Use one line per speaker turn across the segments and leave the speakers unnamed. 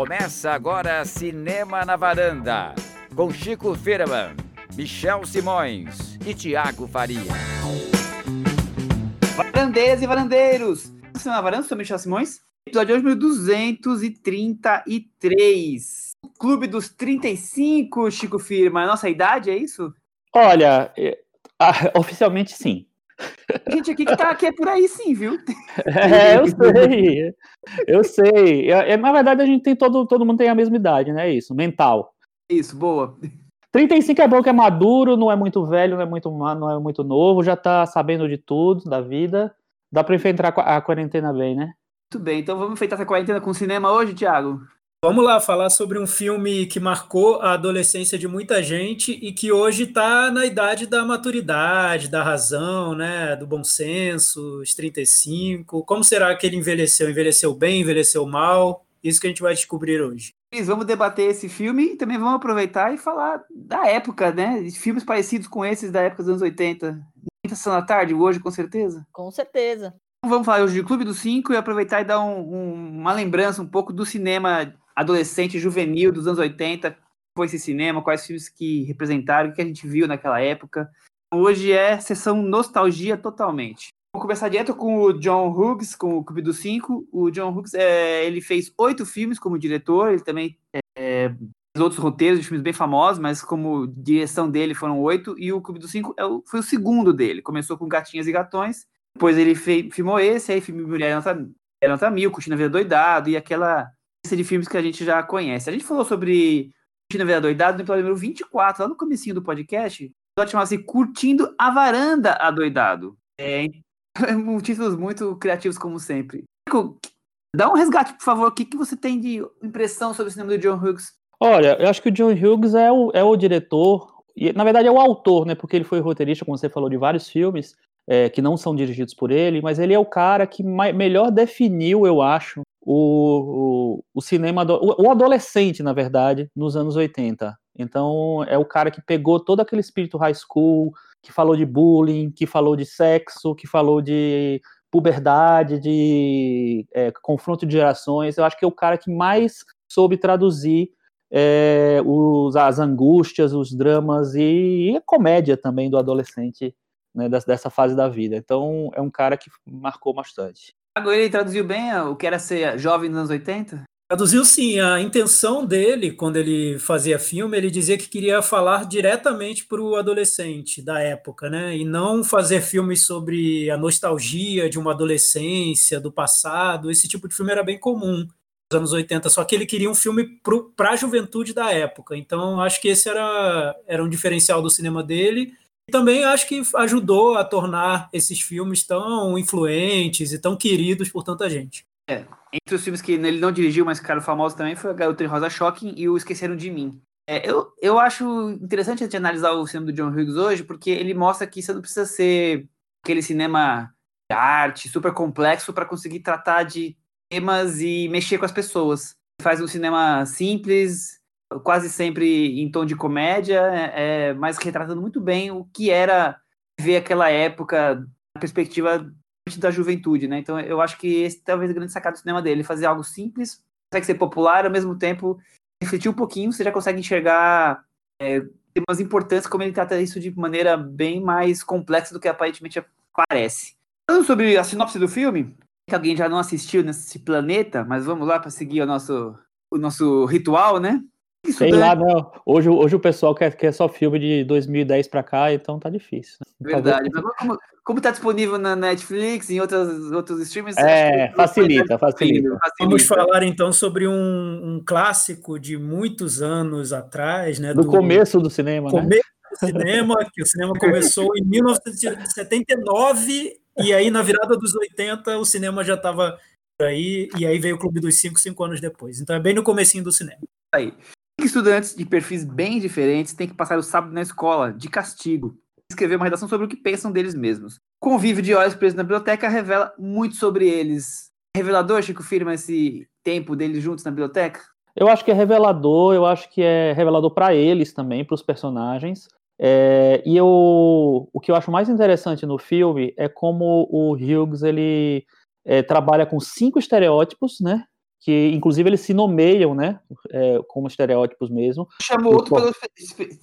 Começa agora Cinema na Varanda, com Chico Firman, Michel Simões e Tiago Faria.
Varandeiras e varandeiros! Cinema na Varanda, sou Michel Simões. Episódio de hoje, 1233. Clube dos 35, Chico Firma. Nossa idade, é isso?
Olha, ah, oficialmente sim.
Gente aqui que tá aqui é por aí sim, viu?
É, eu sei. Eu sei. É, é, na verdade, a gente tem todo, todo mundo tem a mesma idade, né? Isso, mental.
Isso, boa.
35 é bom que é maduro, não é muito velho, não é muito, não é muito novo, já tá sabendo de tudo da vida. Dá pra enfrentar a quarentena bem, né?
Muito bem, então vamos enfrentar essa quarentena com cinema hoje, Thiago?
Vamos lá falar sobre um filme que marcou a adolescência de muita gente e que hoje está na idade da maturidade, da razão, né, do bom senso, os 35. Como será que ele envelheceu? Envelheceu bem, envelheceu mal? Isso que a gente vai descobrir hoje.
Vamos debater esse filme e também vamos aproveitar e falar da época, né? De filmes parecidos com esses da época dos anos 80. Muita sessão da tarde, hoje, com certeza?
Com certeza.
Vamos falar hoje de Clube dos Cinco e aproveitar e dar um, um, uma lembrança um pouco do cinema adolescente juvenil dos anos 80, foi esse cinema, quais filmes que representaram, o que a gente viu naquela época. Hoje é sessão nostalgia totalmente. Vou começar direto com o John Hughes, com o Clube dos Cinco. O John Hughes, é, ele fez oito filmes como diretor, ele também é, fez outros roteiros de filmes bem famosos, mas como direção dele foram oito, e o Clube dos Cinco é o, foi o segundo dele. Começou com Gatinhas e Gatões, depois ele filmou esse, aí filme Mulher Nota, Nota Mil, Curtindo a Vida Doidado, e aquela de filmes que a gente já conhece. A gente falou sobre Curtindo a Vida Doidado no episódio número 24, lá no comecinho do podcast. O episódio chamava-se Curtindo a Varanda Adoidado. É, títulos muito criativos, como sempre. Dá um resgate, por favor. O que, que você tem de impressão sobre o cinema do John Hughes?
Olha, eu acho que o John Hughes é o, é o diretor, e na verdade é o autor, né? Porque ele foi roteirista, como você falou, de vários filmes é, que não são dirigidos por ele, mas ele é o cara que mais, melhor definiu, eu acho, o, o, o cinema, o, o, adolescente, na verdade, nos anos 80. Então, é o cara que pegou todo aquele espírito high school, que falou de bullying, que falou de sexo, que falou de puberdade, de é, confronto de gerações. Eu acho que é o cara que mais soube traduzir é, os, as angústias, os dramas e, e, a comédia também do adolescente né, dessa, dessa fase da vida. Então, é um cara que marcou bastante.
Ele traduziu bem o que era ser jovem nos anos 80?
Traduziu sim. A intenção dele, quando ele fazia filme, ele dizia que queria falar diretamente para o adolescente da época, né? E não fazer filmes sobre a nostalgia de uma adolescência, do passado. Esse tipo de filme era bem comum nos anos 80, só que ele queria um filme para a juventude da época. Então, acho que esse era, era um diferencial do cinema dele também acho que ajudou a tornar esses filmes tão influentes e tão queridos por tanta gente.
É, entre os filmes que ele não dirigiu, mas ficaram famosos também, foi a Garota Rosa Shocking e o Esqueceram de Mim. É, eu, eu acho interessante gente analisar o cinema do John Hughes hoje, porque ele mostra que você não precisa ser aquele cinema de arte super complexo para conseguir tratar de temas e mexer com as pessoas. Faz um cinema simples, quase sempre em tom de comédia, é, é, mas retratando muito bem o que era ver aquela época na perspectiva da juventude, né? Então eu acho que esse talvez é o grande sacado do cinema dele, fazer algo simples, consegue ser popular, ao mesmo tempo refletir um pouquinho, você já consegue enxergar é, temas importantes, como ele trata isso de maneira bem mais complexa do que aparentemente parece. Falando sobre a sinopse do filme, que alguém já não assistiu nesse planeta, mas vamos lá para seguir o nosso, o nosso ritual, né?
Isso Sei lá, não. Hoje, hoje o pessoal quer, quer só filme de 2010 pra cá, então tá difícil.
Né? Verdade. Mas como, como tá disponível na Netflix e em outros, outros streams...
É, facilita, facilita, facilita,
Vamos falar então sobre um, um, clássico de muitos anos atrás, né?
Do, do começo do cinema,
né? começo né? do cinema, que o cinema começou em 1979 e aí na virada dos 80 o cinema já estava aí e aí veio o Clube dos Cinco, cinco anos depois. Então é bem no comecinho do cinema.
Aí estudantes de perfis bem diferentes têm que passar o sábado na escola, de castigo, escrever uma redação sobre o que pensam deles mesmos. Convívio de horas presos na biblioteca revela muito sobre eles. É revelador, Chico, firma esse tempo deles juntos na biblioteca?
Eu acho que é revelador, eu acho que é revelador para eles também, para os personagens. É, e eu, o que eu acho mais interessante no filme é como o Hughes ele é, trabalha com cinco estereótipos, né? Que inclusive eles se nomeiam, né, é, como estereótipos mesmo.
Chamou outro pelo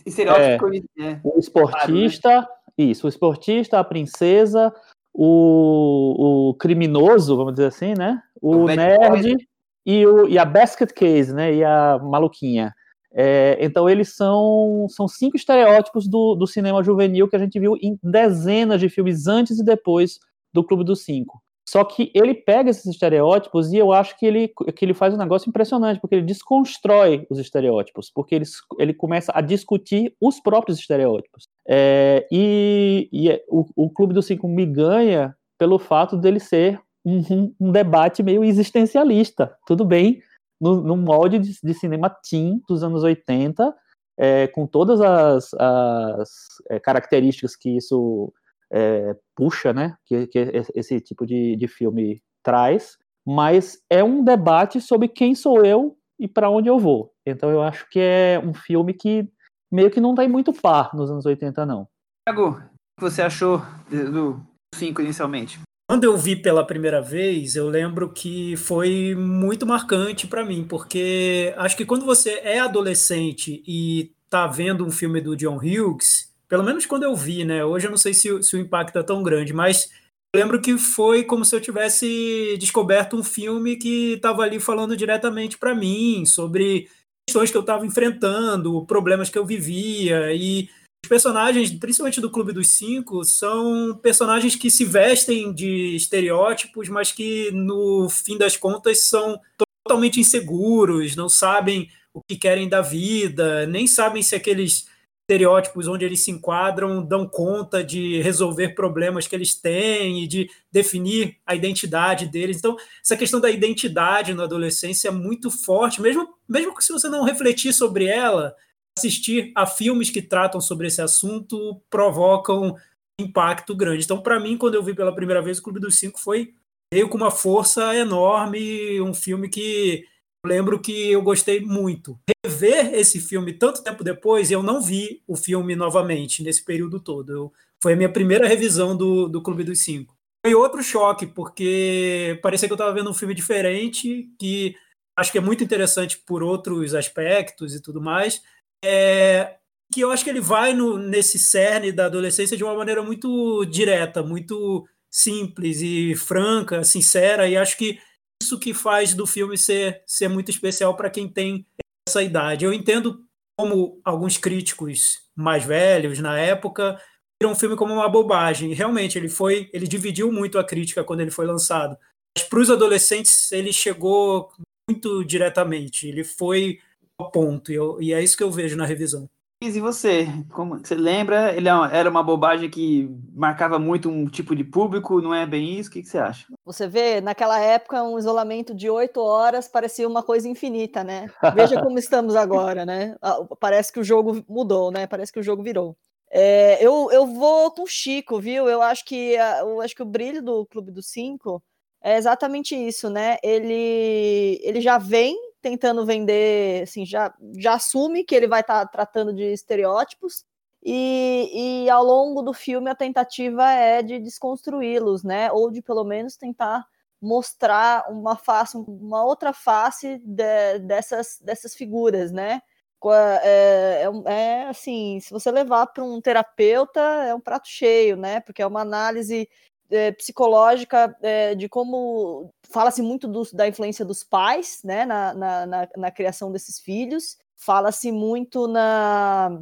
estereótipo.
É, é, o esportista, claro, né? isso, o esportista, a princesa, o, o criminoso, vamos dizer assim, né, o, o nerd e, o, e a basket case, né, e a maluquinha. É, então eles são, são cinco estereótipos do, do cinema juvenil que a gente viu em dezenas de filmes antes e depois do Clube dos Cinco. Só que ele pega esses estereótipos e eu acho que ele, que ele faz um negócio impressionante, porque ele desconstrói os estereótipos, porque ele, ele começa a discutir os próprios estereótipos. É, e, e é, o, o Clube dos Cinco me ganha pelo fato dele ser um, um debate meio existencialista. Tudo bem, no, no molde de, de, cinema teen dos anos 80, é, com todas as, as é, características que isso é, puxa, né, que, que esse tipo de, de filme traz, mas é um debate sobre quem sou eu e para onde eu vou. Então eu acho que é um filme que meio que não tem muito par nos anos 80, não.
Thiago, o que você achou do 5 inicialmente?
Quando eu vi pela primeira vez, eu lembro que foi muito marcante para mim, porque acho que quando você é adolescente e tá vendo um filme do John Hughes, pelo menos quando eu vi, né? Hoje eu não sei se, se o impacto é tão grande, mas lembro que foi como se eu tivesse descoberto um filme que estava ali falando diretamente para mim sobre questões que eu estava enfrentando, problemas que eu vivia e os personagens, principalmente do Clube dos Cinco, são personagens que se vestem de estereótipos, mas que no fim das contas são totalmente inseguros, não sabem o que querem da vida, nem sabem se aqueles estereótipos onde eles se enquadram dão conta de resolver problemas que eles têm e de definir a identidade deles. Então, essa questão da identidade na adolescência é muito forte, mesmo, mesmo se você não refletir sobre ela, assistir a filmes que tratam sobre esse assunto provocam impacto grande. Então, para mim, quando eu vi pela primeira vez o Clube dos Cinco, foi veio com uma força enorme, um filme que lembro que eu gostei muito. Rever esse filme tanto tempo depois, eu não vi o filme novamente nesse período todo. Eu, foi a minha primeira revisão do, do Clube dos Cinco. Foi outro choque, porque parecia que eu estava vendo um filme diferente, que acho que é muito interessante por outros aspectos e tudo mais. É, que eu acho que ele vai no, nesse cerne da adolescência de uma maneira muito direta, muito simples e franca, sincera, e acho que isso que faz do filme ser, ser muito especial para quem tem essa idade. Eu entendo como alguns críticos mais velhos na época viram o filme como uma bobagem. Realmente, ele foi, ele dividiu muito a crítica quando ele foi lançado. Mas para os adolescentes, ele chegou muito diretamente. Ele foi ao ponto. E, eu, e é isso que eu vejo na revisão.
E você, como você lembra, ele é era uma bobagem que marcava muito um tipo de público, não é bem isso? O que, que você acha?
Você vê, naquela época, um isolamento de oito horas parecia uma coisa infinita, né? Veja como estamos agora, né? Ah, parece que o jogo mudou, né? Parece que o jogo virou. É, eu, eu vou com o Chico, viu? Eu acho que eu acho que o brilho do Clube dos Cinco é exatamente isso, né? Ele, ele já vem tentando vender, assim, já, já assume que ele vai estar tá tratando de estereótipos, e, e ao longo do filme a tentativa é de desconstruí-los, né? Ou de pelo menos tentar mostrar uma face, uma outra face de, dessas, dessas figuras, né? É, é, é, assim, se você levar para um terapeuta, é um prato cheio, né? Porque é uma análise é, psicológica é, de como fala-se muito do, da influência dos pais né, na, na, na, na criação desses filhos, fala-se muito na,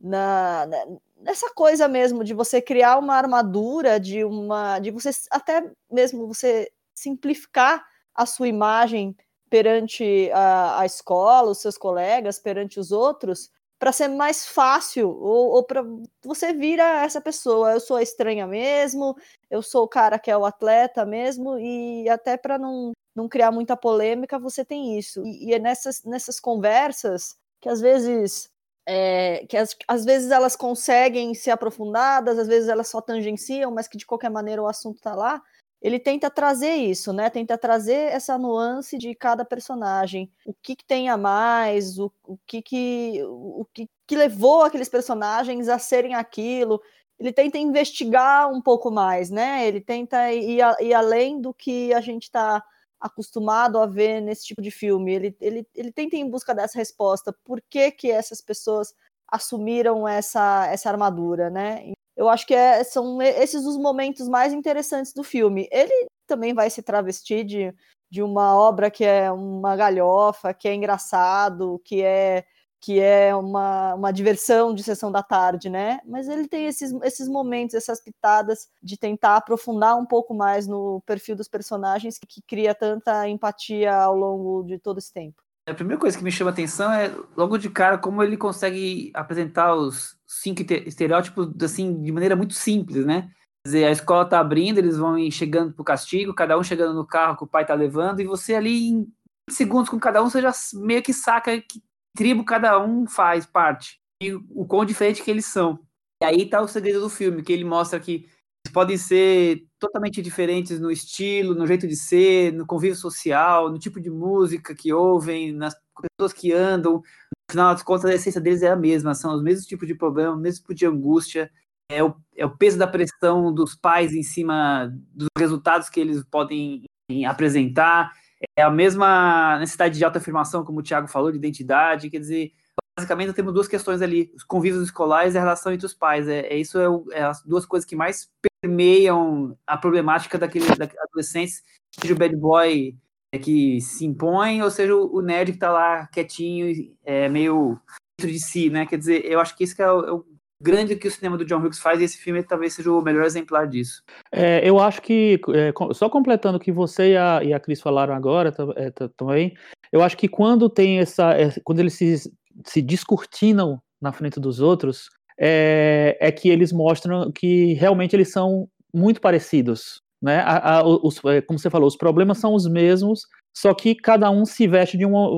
na, nessa coisa mesmo de você criar uma armadura, de uma de você até mesmo você simplificar a sua imagem perante a, a escola, os seus colegas, perante os outros, para ser mais fácil, ou, ou para você vira essa pessoa. Eu sou a estranha mesmo, eu sou o cara que é o atleta mesmo, e até para não, não criar muita polêmica, você tem isso. E, e é nessas, nessas conversas que às vezes. É, que as, às vezes elas conseguem ser aprofundadas, às vezes elas só tangenciam, mas que de qualquer maneira o assunto está lá ele tenta trazer isso, né? Tenta trazer essa nuance de cada personagem, o que, que tem a mais, o, o que que o que, que levou aqueles personagens a serem aquilo. Ele tenta investigar um pouco mais, né? Ele tenta ir, ir além do que a gente está acostumado a ver nesse tipo de filme. Ele, ele, ele tenta ir em busca dessa resposta. Por que, que essas pessoas assumiram essa, essa armadura, né? Eu acho que é, são esses os momentos mais interessantes do filme. Ele também vai se travestir de, de uma obra que é uma galhofa, que é engraçado, que é que é uma, uma diversão de sessão da tarde, né? Mas ele tem esses, esses momentos, essas pitadas de tentar aprofundar um pouco mais no perfil dos personagens que, que cria tanta empatia ao longo de todo esse tempo.
A primeira coisa que me chama a atenção é, logo de cara, como ele consegue apresentar os cinco estereótipos assim, de maneira muito simples, né? Quer dizer, a escola tá abrindo, eles vão chegando pro castigo, cada um chegando no carro que o pai tá levando, e você ali em segundos com cada um, você já meio que saca que tribo cada um faz parte e o quão diferente que eles são. E aí tá o segredo do filme, que ele mostra que eles podem ser totalmente diferentes no estilo, no jeito de ser, no convívio social, no tipo de música que ouvem, nas pessoas que andam. No final das contas, a essência deles é a mesma, são os mesmos tipos de problemas, o mesmo tipo de angústia, é o, é o peso da pressão dos pais em cima dos resultados que eles podem apresentar, é a mesma necessidade de autoafirmação, como o Thiago falou, de identidade, quer dizer, basicamente temos duas questões ali, os convívios escolares e a relação entre os pais, é, é isso é, o, é, as duas coisas que mais permeiam a problemática daqueles adolescentes, seja o bad boy que se impõe, ou seja o, nerd que está lá quietinho, é, meio dentro de si, né, quer dizer, eu acho que isso que é o, é o grande que o cinema do John Hughes faz, e esse filme talvez seja o melhor exemplar disso.
É, eu acho que, é, só completando o que você e a, e a Cris falaram agora é, também, eu acho que quando tem essa. É, quando eles se, se descortinam na frente dos outros, é, é que eles mostram que realmente eles são muito parecidos. Né? A, a, os, é, como você falou, os problemas são os mesmos, só que cada um se veste de uma,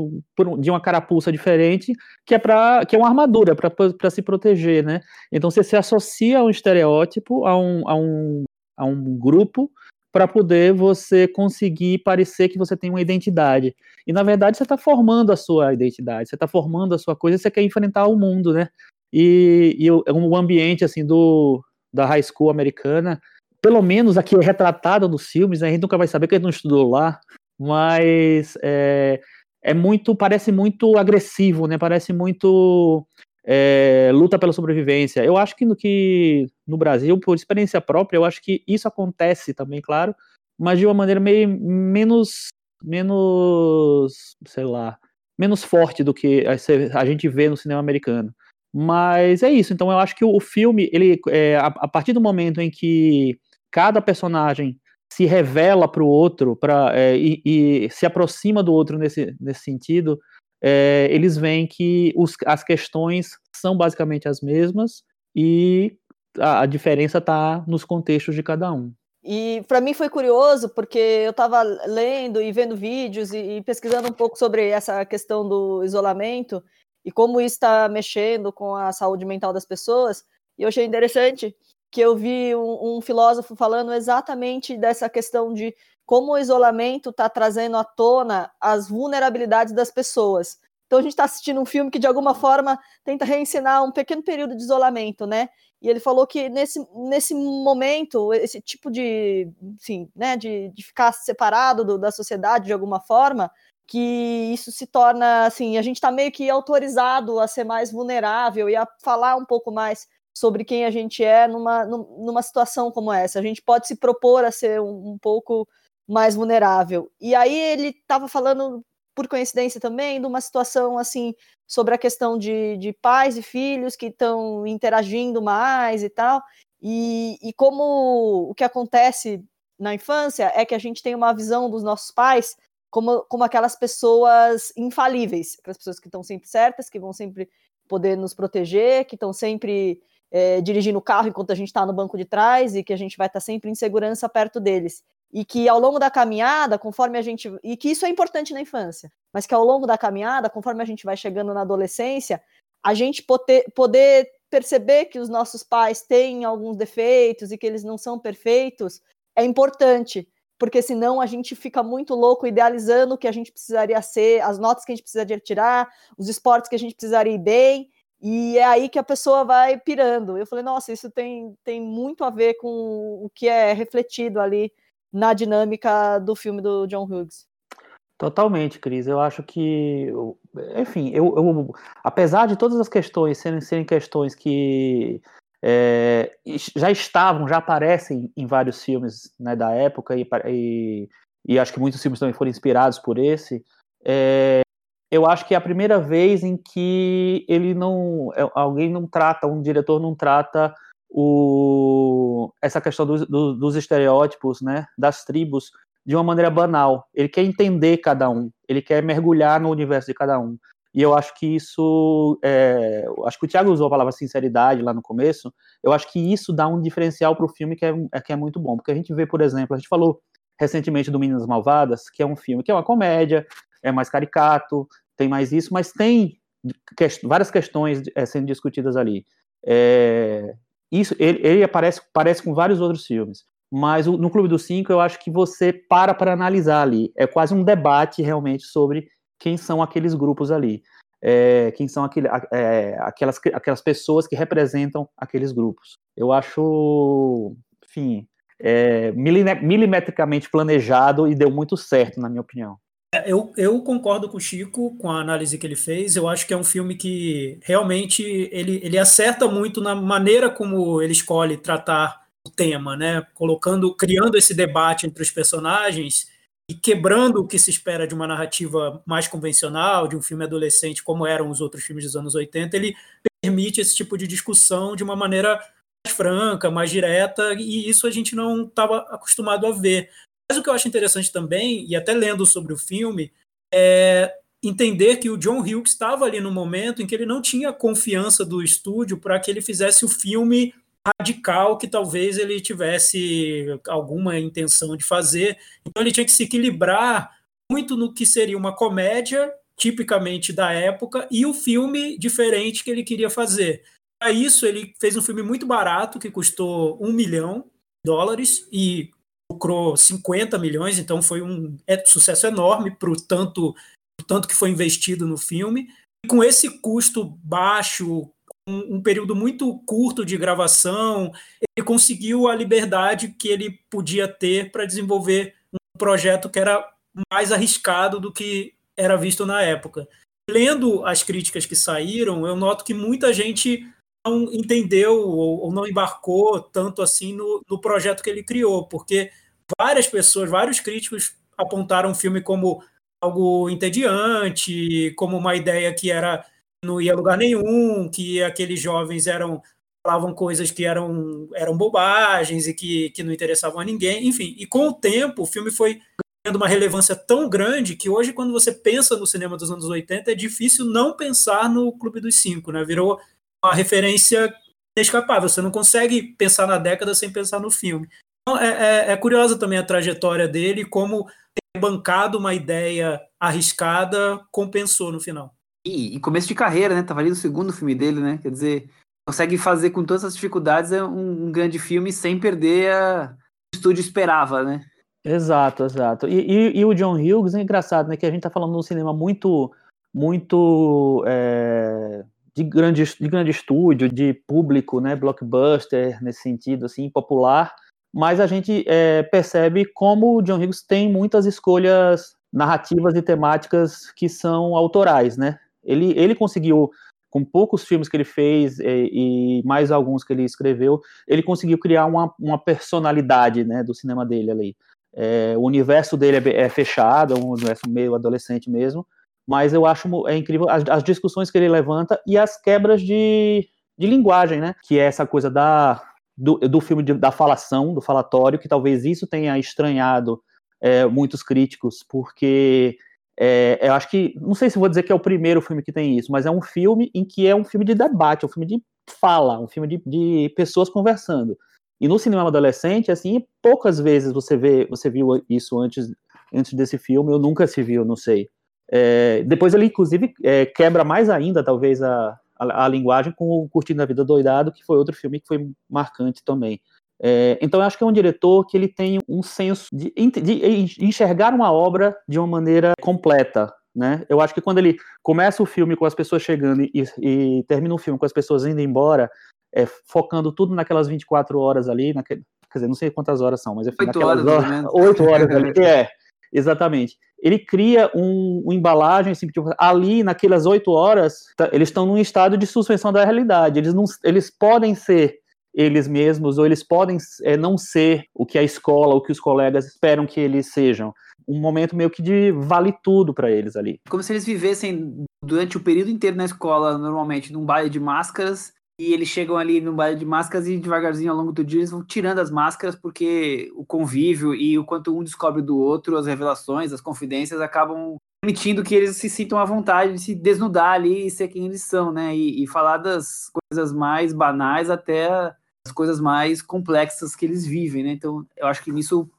de uma carapuça diferente, que é para que é uma armadura para se proteger, né? Então você se associa a um estereótipo, a um, a um, a um grupo, para poder você conseguir parecer que você tem uma identidade. E na verdade você está formando a sua identidade, você está formando a sua coisa, você quer enfrentar o mundo, né? E, e o, o ambiente assim do da high school americana, pelo menos aqui é retratado nos filmes, né? a gente nunca vai saber que a gente não estudou lá, mas é, é muito, parece muito agressivo, né? Parece muito é, luta pela sobrevivência. Eu acho que no, que no Brasil, por experiência própria, eu acho que isso acontece também, claro, mas de uma maneira meio menos, menos, sei lá, menos forte do que a, gente vê no cinema americano. Mas é isso. Então eu acho que o, filme, ele, é, a, a partir do momento em que cada personagem se revela para o outro pra, é, e, e, se aproxima do outro nesse, nesse sentido, é, eles veem que os, as questões são basicamente as mesmas e a, a diferença está nos contextos de cada um.
E para mim foi curioso, porque eu estava lendo e vendo vídeos e, e, pesquisando um pouco sobre essa questão do isolamento e como isso está mexendo com a saúde mental das pessoas. E eu achei interessante que eu vi um, um, filósofo falando exatamente dessa questão de como o isolamento está trazendo à tona as vulnerabilidades das pessoas. Então a gente está assistindo um filme que de alguma forma tenta reensinar um pequeno período de isolamento, né? E ele falou que nesse, nesse momento, esse tipo de, enfim, né, de, de ficar separado do, da sociedade de alguma forma, que isso se torna assim, a gente está meio que autorizado a ser mais vulnerável e a falar um pouco mais sobre quem a gente é numa, numa situação como essa. A gente pode se propor a ser um, um pouco mais vulnerável. E aí ele estava falando, por coincidência também, de uma situação assim sobre a questão de, de pais e filhos que estão interagindo mais e tal. E, e como o que acontece na infância é que a gente tem uma visão dos nossos pais como, como aquelas pessoas infalíveis, aquelas pessoas que estão sempre certas, que vão sempre poder nos proteger, que estão sempre é, dirigindo o carro enquanto a gente está no banco de trás e que a gente vai estar tá sempre em segurança perto deles. E que ao longo da caminhada, conforme a gente. E que isso é importante na infância, mas que ao longo da caminhada, conforme a gente vai chegando na adolescência, a gente poder, poder perceber que os nossos pais têm alguns defeitos e que eles não são perfeitos é importante, porque senão a gente fica muito louco idealizando o que a gente precisaria ser, as notas que a gente precisaria tirar, os esportes que a gente precisaria ir bem, e é aí que a pessoa vai pirando. Eu falei, nossa, isso tem, tem muito a ver com o que é refletido ali na dinâmica do filme do John Hughes.
Totalmente, Cris. Eu acho que, enfim, eu, eu, apesar de todas as questões serem, serem questões que é, já estavam, já aparecem em vários filmes né, da época, e, e, e, acho que muitos filmes também foram inspirados por esse, é, eu acho que é a primeira vez em que ele não. É, alguém não trata, um diretor não trata o, essa questão do, do, dos estereótipos, né, das tribos, de uma maneira banal. Ele quer entender cada um, ele quer mergulhar no universo de cada um. E eu acho que isso. É, acho que o Thiago usou a palavra sinceridade lá no começo. Eu acho que isso dá um diferencial para o filme que é, é, que é muito bom. Porque a gente vê, por exemplo, a gente falou recentemente do Meninas Malvadas, que é um filme que é uma comédia, é mais caricato, tem mais isso, mas tem que, várias questões é, sendo discutidas ali. É, isso, ele, ele aparece, aparece com vários outros filmes. Mas no Clube dos Cinco, eu acho que você para para analisar ali. É quase um debate realmente sobre quem são aqueles grupos ali. É, quem são aquele, é, aquelas, aquelas pessoas que representam aqueles grupos. Eu acho, enfim, é, milimetricamente planejado e deu muito certo, na minha opinião.
Eu, eu concordo com o Chico, com a análise que ele fez. Eu acho que é um filme que realmente ele, ele acerta muito na maneira como ele escolhe tratar o tema, né? Colocando, criando esse debate entre os personagens e quebrando o que se espera de uma narrativa mais convencional, de um filme adolescente, como eram os outros filmes dos anos 80, ele permite esse tipo de discussão de uma maneira mais franca, mais direta, e isso a gente não estava acostumado a ver. Mas o que eu acho interessante também, e até lendo sobre o filme, é entender que o John Hughes estava ali no momento em que ele não tinha confiança do estúdio para que ele fizesse o filme radical que talvez ele tivesse alguma intenção de fazer. Então ele tinha que se equilibrar muito no que seria uma comédia tipicamente da época e o filme diferente que ele queria fazer. Para isso ele fez um filme muito barato que custou um milhão de dólares e lucrou 50 milhões, então foi um é, sucesso enorme para o tanto, tanto que foi investido no filme. E com esse custo baixo, um, um, período muito curto de gravação, ele conseguiu a liberdade que ele podia ter para desenvolver um projeto que era mais arriscado do que era visto na época. Lendo as críticas que saíram, eu noto que muita gente não entendeu ou, ou não embarcou tanto assim no, no projeto que ele criou, porque várias pessoas, vários críticos apontaram o filme como algo entediante, como uma ideia que era não ia a lugar nenhum, que aqueles jovens eram falavam coisas que eram, eram bobagens e que, que não interessavam a ninguém, enfim. E com o tempo, o filme foi ganhando uma relevância tão grande que hoje, quando você pensa no cinema dos anos 80, é difícil não pensar no Clube dos Cinco, né? Virou uma referência inescapável. Você não consegue pensar na década sem pensar no filme. Então, é, é, é curiosa também a trajetória dele, como ter bancado uma ideia arriscada compensou no final.
E, e, começo de carreira, né? Tava ali no segundo filme dele, né? Quer dizer, consegue fazer com todas as dificuldades é um, um grande filme sem perder a... o estúdio esperava, né?
Exato, exato. E, e, e, o John Hughes é engraçado, né? Que a gente tá falando de um cinema muito, muito é, de, grande, de grande estúdio, de público, né? Blockbuster, nesse sentido, assim, popular. Mas a gente é, percebe como o John Hughes tem muitas escolhas narrativas e temáticas que são autorais, né? Ele, ele conseguiu, com poucos filmes que ele fez e, e mais alguns que ele escreveu, ele conseguiu criar uma, uma personalidade né, do cinema dele ali. É, o universo dele é, é, fechado, é um universo meio adolescente mesmo, mas eu acho é incrível as, as discussões que ele levanta e as quebras de, de linguagem, né? Que é essa coisa da, do, do filme de, da falação, do falatório, que talvez isso tenha estranhado é, muitos críticos, porque é, eu acho que, não sei se vou dizer que é o primeiro filme que tem isso, mas é um filme em que é um filme de debate, é um filme de fala, um filme de, de pessoas conversando. E no cinema adolescente, assim, poucas vezes você vê, você viu isso antes, antes desse filme, ou nunca se viu, não sei. É, depois ele, inclusive, é, quebra mais ainda, talvez, a, a, a, linguagem com o Curtindo a Vida Doidado, que foi outro filme que foi marcante também. É, então eu acho que é um diretor que ele tem um senso de, de, enxergar uma obra de uma maneira completa, né? Eu acho que quando ele começa o filme com as pessoas chegando e, e termina o filme com as pessoas indo embora, é, focando tudo naquelas 24 horas ali, naquele, quer dizer, não sei quantas horas são, mas enfim,
8 horas,
horas 8 horas ali, é. Exatamente. Ele cria um, uma embalagem, assim, tipo, ali naquelas oito horas, tá, eles estão num estado de suspensão da realidade. Eles, não, eles podem ser eles mesmos, ou eles podem é, não ser o que a escola, o que os colegas esperam que eles sejam. Um momento meio que de vale tudo para eles ali.
Como se eles vivessem durante o período inteiro na escola, normalmente, num baile de máscaras, e eles chegam ali no baile de máscaras e devagarzinho ao longo do dia eles vão tirando as máscaras porque o convívio e o quanto um descobre do outro, as revelações, as confidências acabam permitindo que eles se sintam à vontade de se desnudar ali e ser quem eles são, né? E, e falar das coisas mais banais até as coisas mais complexas que eles vivem, né? Então, eu acho que nisso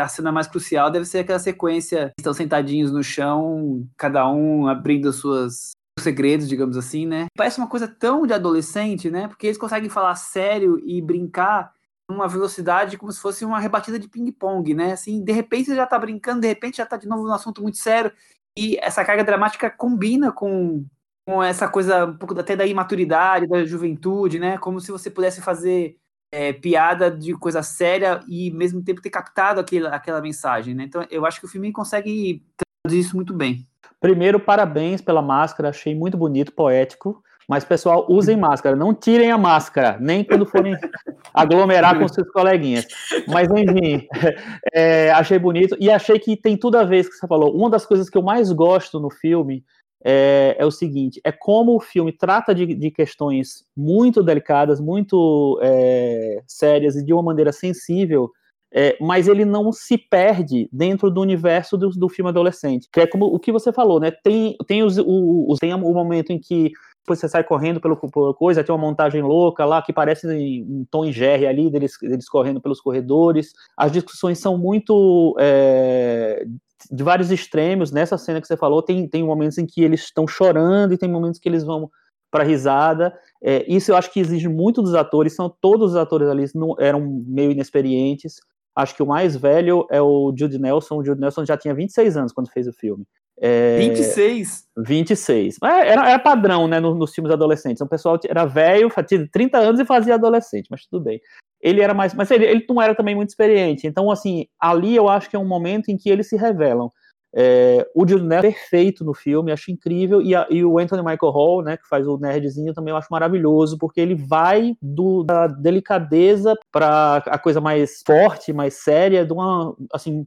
a cena mais crucial, deve ser aquela sequência, estão sentadinhos no chão, cada um abrindo as suas segredos, digamos assim, né? Parece uma coisa tão de adolescente, né? Porque eles conseguem falar sério e brincar numa velocidade como se fosse uma rebatida de ping-pong, né? Assim, de repente você já tá brincando, de repente já tá de novo num assunto muito sério. E essa carga dramática combina com, com essa coisa um pouco até da imaturidade, da juventude, né? Como se você pudesse fazer é, piada de coisa séria e, mesmo tempo, ter captado aquela, aquela mensagem, né? Então, eu acho que o filme consegue traduzir isso muito bem.
Primeiro, parabéns pela máscara, achei muito bonito, poético. Mas, pessoal, usem máscara, não tirem a máscara, nem quando forem aglomerar com seus coleguinhas. Mas, enfim, é, achei bonito e achei que tem tudo a ver com o que você falou. Uma das coisas que eu mais gosto no filme é, é o seguinte: é como o filme trata de, de questões muito delicadas, muito é, sérias e de uma maneira sensível é, mas ele não se perde dentro do universo do, do, filme adolescente. Que é como o que você falou, né? Tem, tem, os, o, tem o momento em que você sai correndo pelo, pela coisa, tem uma montagem louca lá que parece um Tom e Jerry ali, deles, deles correndo pelos corredores. As discussões são muito é, de vários extremos. Nessa cena que você falou, tem, tem momentos em que eles estão chorando e tem momentos que eles vão para risada. É, isso eu acho que exige muito dos atores. São todos os atores ali não, eram meio inexperientes. Acho que o mais velho é o Jude Nelson. O Jude Nelson já tinha 26 anos quando fez o filme.
É, 26?
26. É, era, era padrão, né, nos, nos filmes adolescentes. O pessoal era velho, tinha 30 anos e fazia adolescente, mas tudo bem. Ele era mais. Mas ele, ele não era também muito experiente. Então, assim, ali eu acho que é um momento em que eles se revelam. É, o Jude Nelson é perfeito no filme, acho incrível, e, a, e, o Anthony Michael Hall, né, que faz o nerdzinho, também eu acho maravilhoso, porque ele vai do, da delicadeza para a coisa mais forte, mais séria, de uma, assim,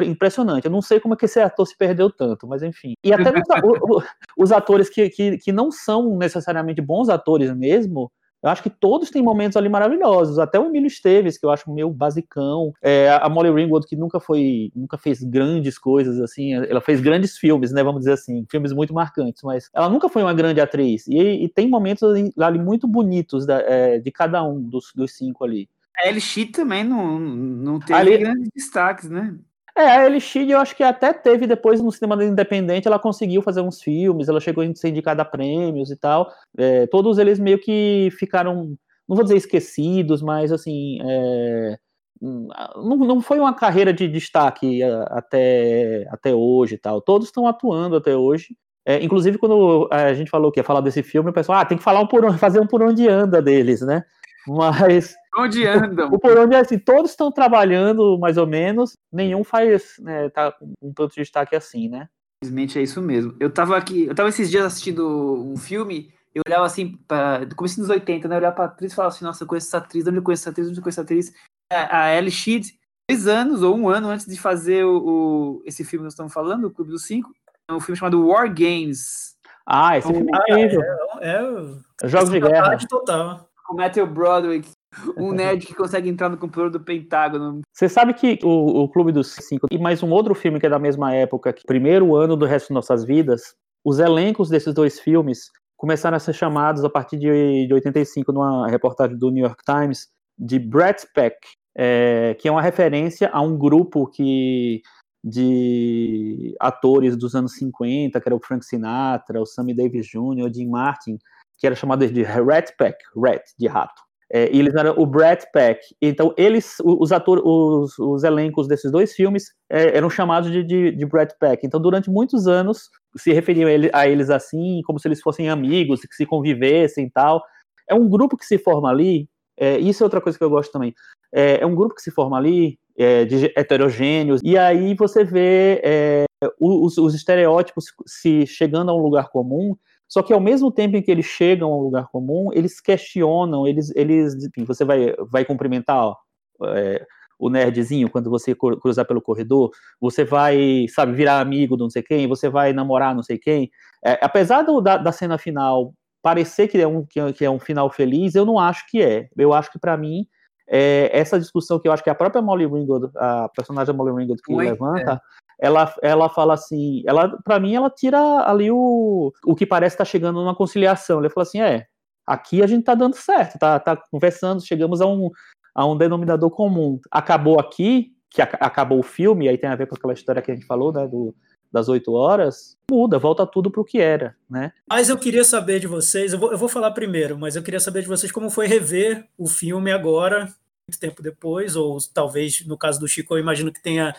impressionante. Eu não sei como é que esse ator se perdeu tanto, mas enfim. E até os, os atores que, que, que não são necessariamente bons atores mesmo, eu acho que todos têm momentos ali maravilhosos. Até o Emílio Esteves, que eu acho meio basicão. É, a Molly Ringwald, que nunca foi, nunca fez grandes coisas, assim. Ela fez grandes filmes, né? Vamos dizer assim, filmes muito marcantes, mas ela nunca foi uma grande atriz. E, e tem momentos ali, ali muito bonitos da, é, de cada um dos, dos cinco ali.
A Ellie também não, não teve ali, grandes destaques, né?
É, a Elixir eu acho que até teve depois no cinema independente, ela conseguiu fazer uns filmes, ela chegou a ser indicada a prêmios e tal. É, todos eles meio que ficaram, não vou dizer esquecidos, mas assim, é, não, não foi uma carreira de destaque até, até hoje e tal. Todos estão atuando até hoje. É, inclusive, quando a gente falou que ia falar desse filme, o pessoal, ah, tem que falar um por onde, fazer um por onde anda deles, né? Mas.
Onde andam?
O por onde é assim, todos estão trabalhando mais ou menos, nenhum faz, né, tá um tanto de destaque assim, né?
Infelizmente é isso mesmo. Eu tava aqui, eu tava esses dias assistindo um filme, eu olhava assim, pra, começo dos 80, né? Eu olhava pra atriz e falava assim, nossa, eu conheço essa atriz, onde eu conheço essa atriz, onde eu conheço essa atriz. A, a Ellie Sheed, dois anos ou um ano antes de fazer o, o, esse filme que nós estamos falando, o Clube dos Cinco, é um filme chamado War Games.
Ah, esse filme é incrível. É, é, é Jogos de Guerra.
Total o Matthew Broderick, um nerd que consegue entrar no computador do Pentágono.
Você sabe que o, o Clube dos Cinco e mais um outro filme que é da mesma época, que primeiro ano do resto de nossas vidas, os elencos desses dois filmes começaram a ser chamados a partir de, de 85 numa reportagem do New York Times de Brat Pack, é, que é uma referência a um grupo que de atores dos anos 50, que era o Frank Sinatra, o Sammy Davis Jr., o Jim Martin, que era chamado de Rat Pack, Rat, de rato. É, e eles eram o Brat Pack. Então, eles, os atores, os, os elencos desses dois filmes é, eram chamados de, de, de Brat Pack. Então, durante muitos anos, se referiam a, ele, a eles assim, como se eles fossem amigos, que se convivessem e tal. É um grupo que se forma ali, é, isso é outra coisa que eu gosto também. É, é um grupo que se forma ali, é, heterogêneos, e aí você vê é, os, os estereótipos se chegando a um lugar comum, só que ao mesmo tempo em que eles chegam a um lugar comum, eles questionam, eles, eles enfim, você vai, vai cumprimentar ó, é, o nerdzinho quando você cruzar pelo corredor, você vai, sabe, virar amigo de não sei quem, você vai namorar não sei quem. É, apesar do, da, da, cena final parecer que é, um, que é, é um final feliz, eu não acho que é. Eu acho que para mim é, essa discussão que eu acho que a própria Molly Ringwald, a personagem da Molly Ringwald que levanta, é. Ela, ela fala assim, ela para mim ela tira ali o, o que parece estar tá chegando numa conciliação. Ela fala assim, é, aqui a gente tá dando certo, tá, tá conversando, chegamos a um, a um denominador comum. Acabou aqui, que acabou o filme, aí tem a ver com aquela história que a gente falou, né, do, das oito horas, muda, volta tudo para o que era, né?
Mas eu queria saber de vocês, eu vou, eu vou falar primeiro, mas eu queria saber de vocês como foi rever o filme agora, muito tempo depois, ou talvez no caso do Chico, eu imagino que tenha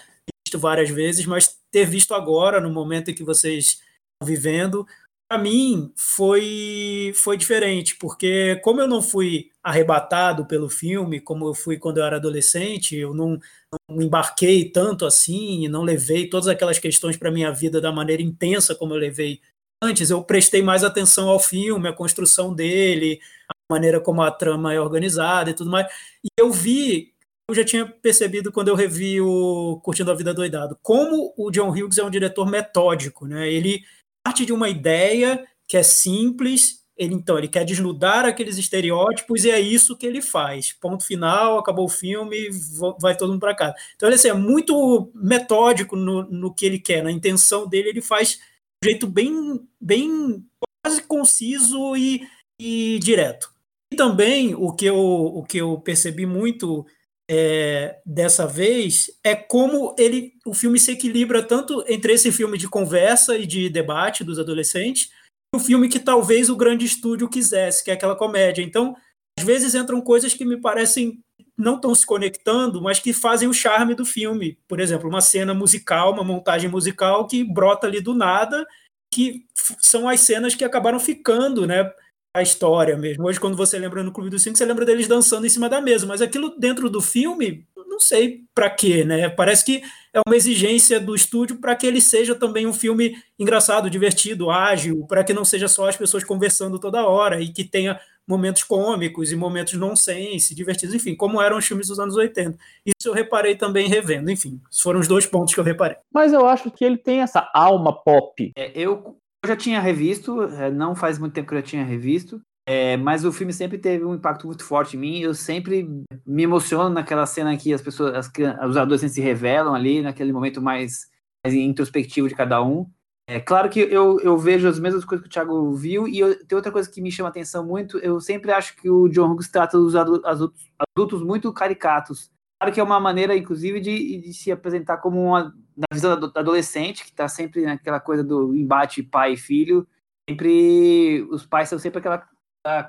visto várias vezes, mas ter visto agora, no momento em que vocês estão vivendo, para mim foi foi diferente, porque como eu não fui arrebatado pelo filme, como eu fui quando eu era adolescente, eu não, não embarquei tanto assim, não levei todas aquelas questões para minha vida da maneira intensa como eu levei antes. Eu prestei mais atenção ao filme, à construção dele, a maneira como a trama é organizada e tudo mais. E eu vi eu já tinha percebido quando eu revi o Curtindo a Vida Doidado, como o John Hughes é um diretor metódico, né? Ele parte de uma ideia que é simples, ele então ele quer desnudar aqueles estereótipos e é isso que ele faz. Ponto final, acabou o filme, vai todo mundo para casa. Então ele assim, é muito metódico no, no que ele quer, na intenção dele, ele faz de um jeito bem, bem quase conciso e, e direto. E também o que eu, o que eu percebi muito é, dessa vez é como ele, o filme se equilibra tanto entre esse filme de conversa e de debate dos adolescentes e o filme que talvez o grande estúdio quisesse, que é aquela comédia. Então, às vezes entram coisas que me parecem não estão se conectando, mas que fazem o charme do filme. Por exemplo, uma cena musical, uma montagem musical que brota ali do nada, que são as cenas que acabaram ficando, né? A história mesmo. Hoje, quando você lembra no Clube dos Cinco, você lembra deles dançando em cima da mesa, mas aquilo dentro do filme, não sei para quê, né? Parece que é uma exigência do estúdio para que ele seja também um filme engraçado, divertido, ágil, para que não seja só as pessoas conversando toda hora e que tenha momentos cômicos e momentos nonsense, divertidos, enfim, como eram os filmes dos anos 80. Isso eu reparei também revendo, enfim, foram os dois pontos que eu reparei.
Mas eu acho que ele tem essa alma pop.
É, eu eu já tinha revisto, é, não faz muito tempo que eu já tinha revisto, é, mas o filme sempre teve um impacto muito forte em mim. Eu sempre me emociono naquela cena que as pessoas, as, os adolescentes se revelam ali, naquele momento mais, mais introspectivo de cada um. É claro que eu, eu vejo as mesmas coisas que o Thiago viu, e eu, tem outra coisa que me chama atenção muito. Eu sempre acho que o John Hughes trata os adultos, adultos muito caricatos. Claro que é uma maneira, inclusive, de, de se apresentar como uma na visão do adolescente, que está sempre naquela coisa do embate pai e filho, sempre os pais são sempre aquela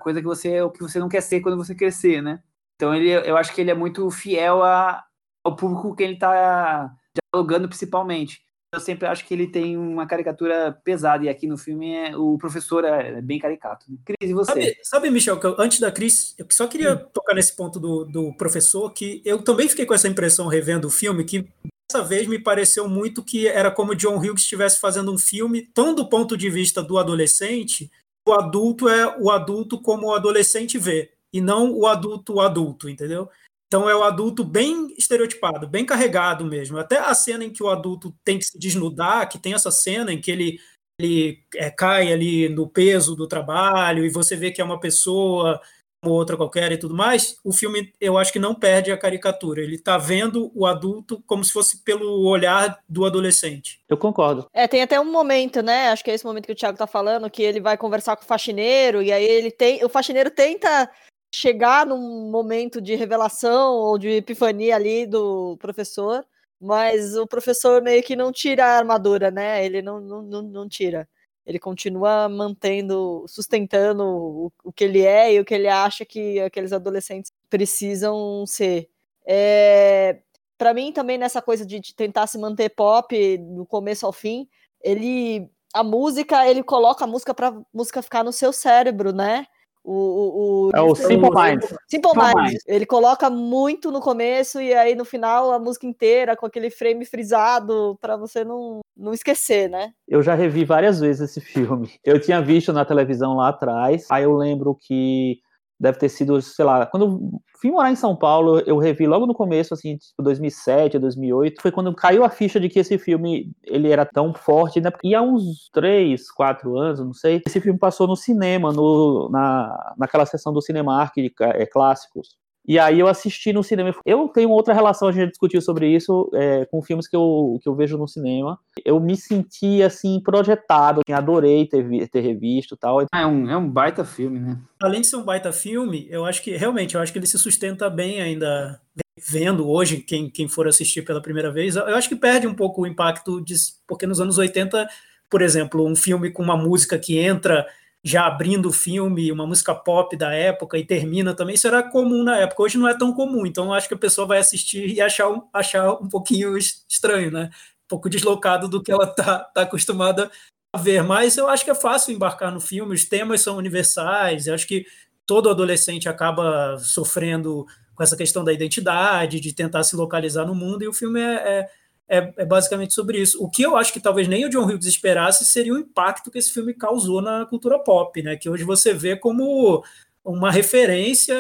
coisa que você o que você não quer ser quando você crescer, né? Então ele, eu acho que ele é muito fiel a, ao público que ele está dialogando principalmente. Eu sempre acho que ele tem uma caricatura pesada, e aqui no filme é, o professor é bem caricato. Cris, e você?
Sabe, sabe Michel, que eu, antes da Cris, eu só queria hum. tocar nesse ponto do, do professor, que eu também fiquei com essa impressão revendo o filme, que dessa vez me pareceu muito que era como John Hughes estivesse fazendo um filme tão do ponto de vista do adolescente, o adulto é o adulto como o adolescente vê, e não o adulto adulto, entendeu? Então é o adulto bem estereotipado, bem carregado mesmo. Até a cena em que o adulto tem que se desnudar, que tem essa cena em que ele, ele é, cai ali no peso do trabalho e você vê que é uma pessoa ou outra qualquer e tudo mais, o filme eu acho que não perde a caricatura. Ele está vendo o adulto como se fosse pelo olhar do adolescente.
Eu concordo.
É, tem até um momento, né? Acho que é esse momento que o Thiago está falando, que ele vai conversar com o faxineiro, e aí ele tem. O faxineiro tenta chegar num momento de revelação ou de epifania ali do professor, mas o professor meio que não tira a armadura, né? Ele não, não, não, não tira ele continua mantendo, sustentando o, o, que ele é e o que ele acha que aqueles adolescentes precisam ser. É, para mim também nessa coisa de, de, tentar se manter pop do começo ao fim, ele a música, ele coloca a música para música ficar no seu cérebro, né? O, o,
É o Simple Minds.
Simple
Simple
Minds.
Minds.
Ele coloca muito no começo e aí no final a música inteira com aquele frame frisado pra você não, não esquecer, né?
Eu já revi várias vezes esse filme. Eu tinha visto na televisão lá atrás. Aí eu lembro que deve ter sido, sei lá, quando eu fui morar em São Paulo, eu revi logo no começo, assim, tipo 2007, 2008. Foi quando caiu a ficha de que esse filme ele era tão forte, né? E há uns 3, 4 anos, não sei, esse filme passou no cinema, no, na, naquela sessão do Cinemark de é, clássicos. E aí eu assisti no cinema. Eu tenho outra relação, a gente discutiu sobre isso, é, com filmes que eu, que eu vejo no cinema. Eu me senti, assim, projetado. assim, adorei ter, ter revisto e tal.
Ah, é, um, é um baita filme, né?
Além de ser um baita filme, eu acho que realmente eu acho que ele se sustenta bem ainda vendo hoje quem, quem for assistir pela primeira vez. Eu acho que perde um pouco o impacto de, porque nos anos 80, por exemplo, um filme com uma música que entra já abrindo o filme, uma música pop da época e termina também, isso era comum na época. Hoje não é tão comum, então acho que a pessoa vai assistir e achar um, achar um pouquinho es- estranho, né? Um pouco deslocado do que ela tá, tá acostumada a ver. Mas eu acho que é fácil embarcar no filme, os temas são universais, eu acho que todo adolescente acaba sofrendo com essa questão da identidade, de tentar se localizar no mundo, e o filme é, é, é- é basicamente sobre isso. O que eu acho que talvez nem o John Hughes esperasse seria o impacto que esse filme causou na cultura pop, né? Que hoje você vê como uma referência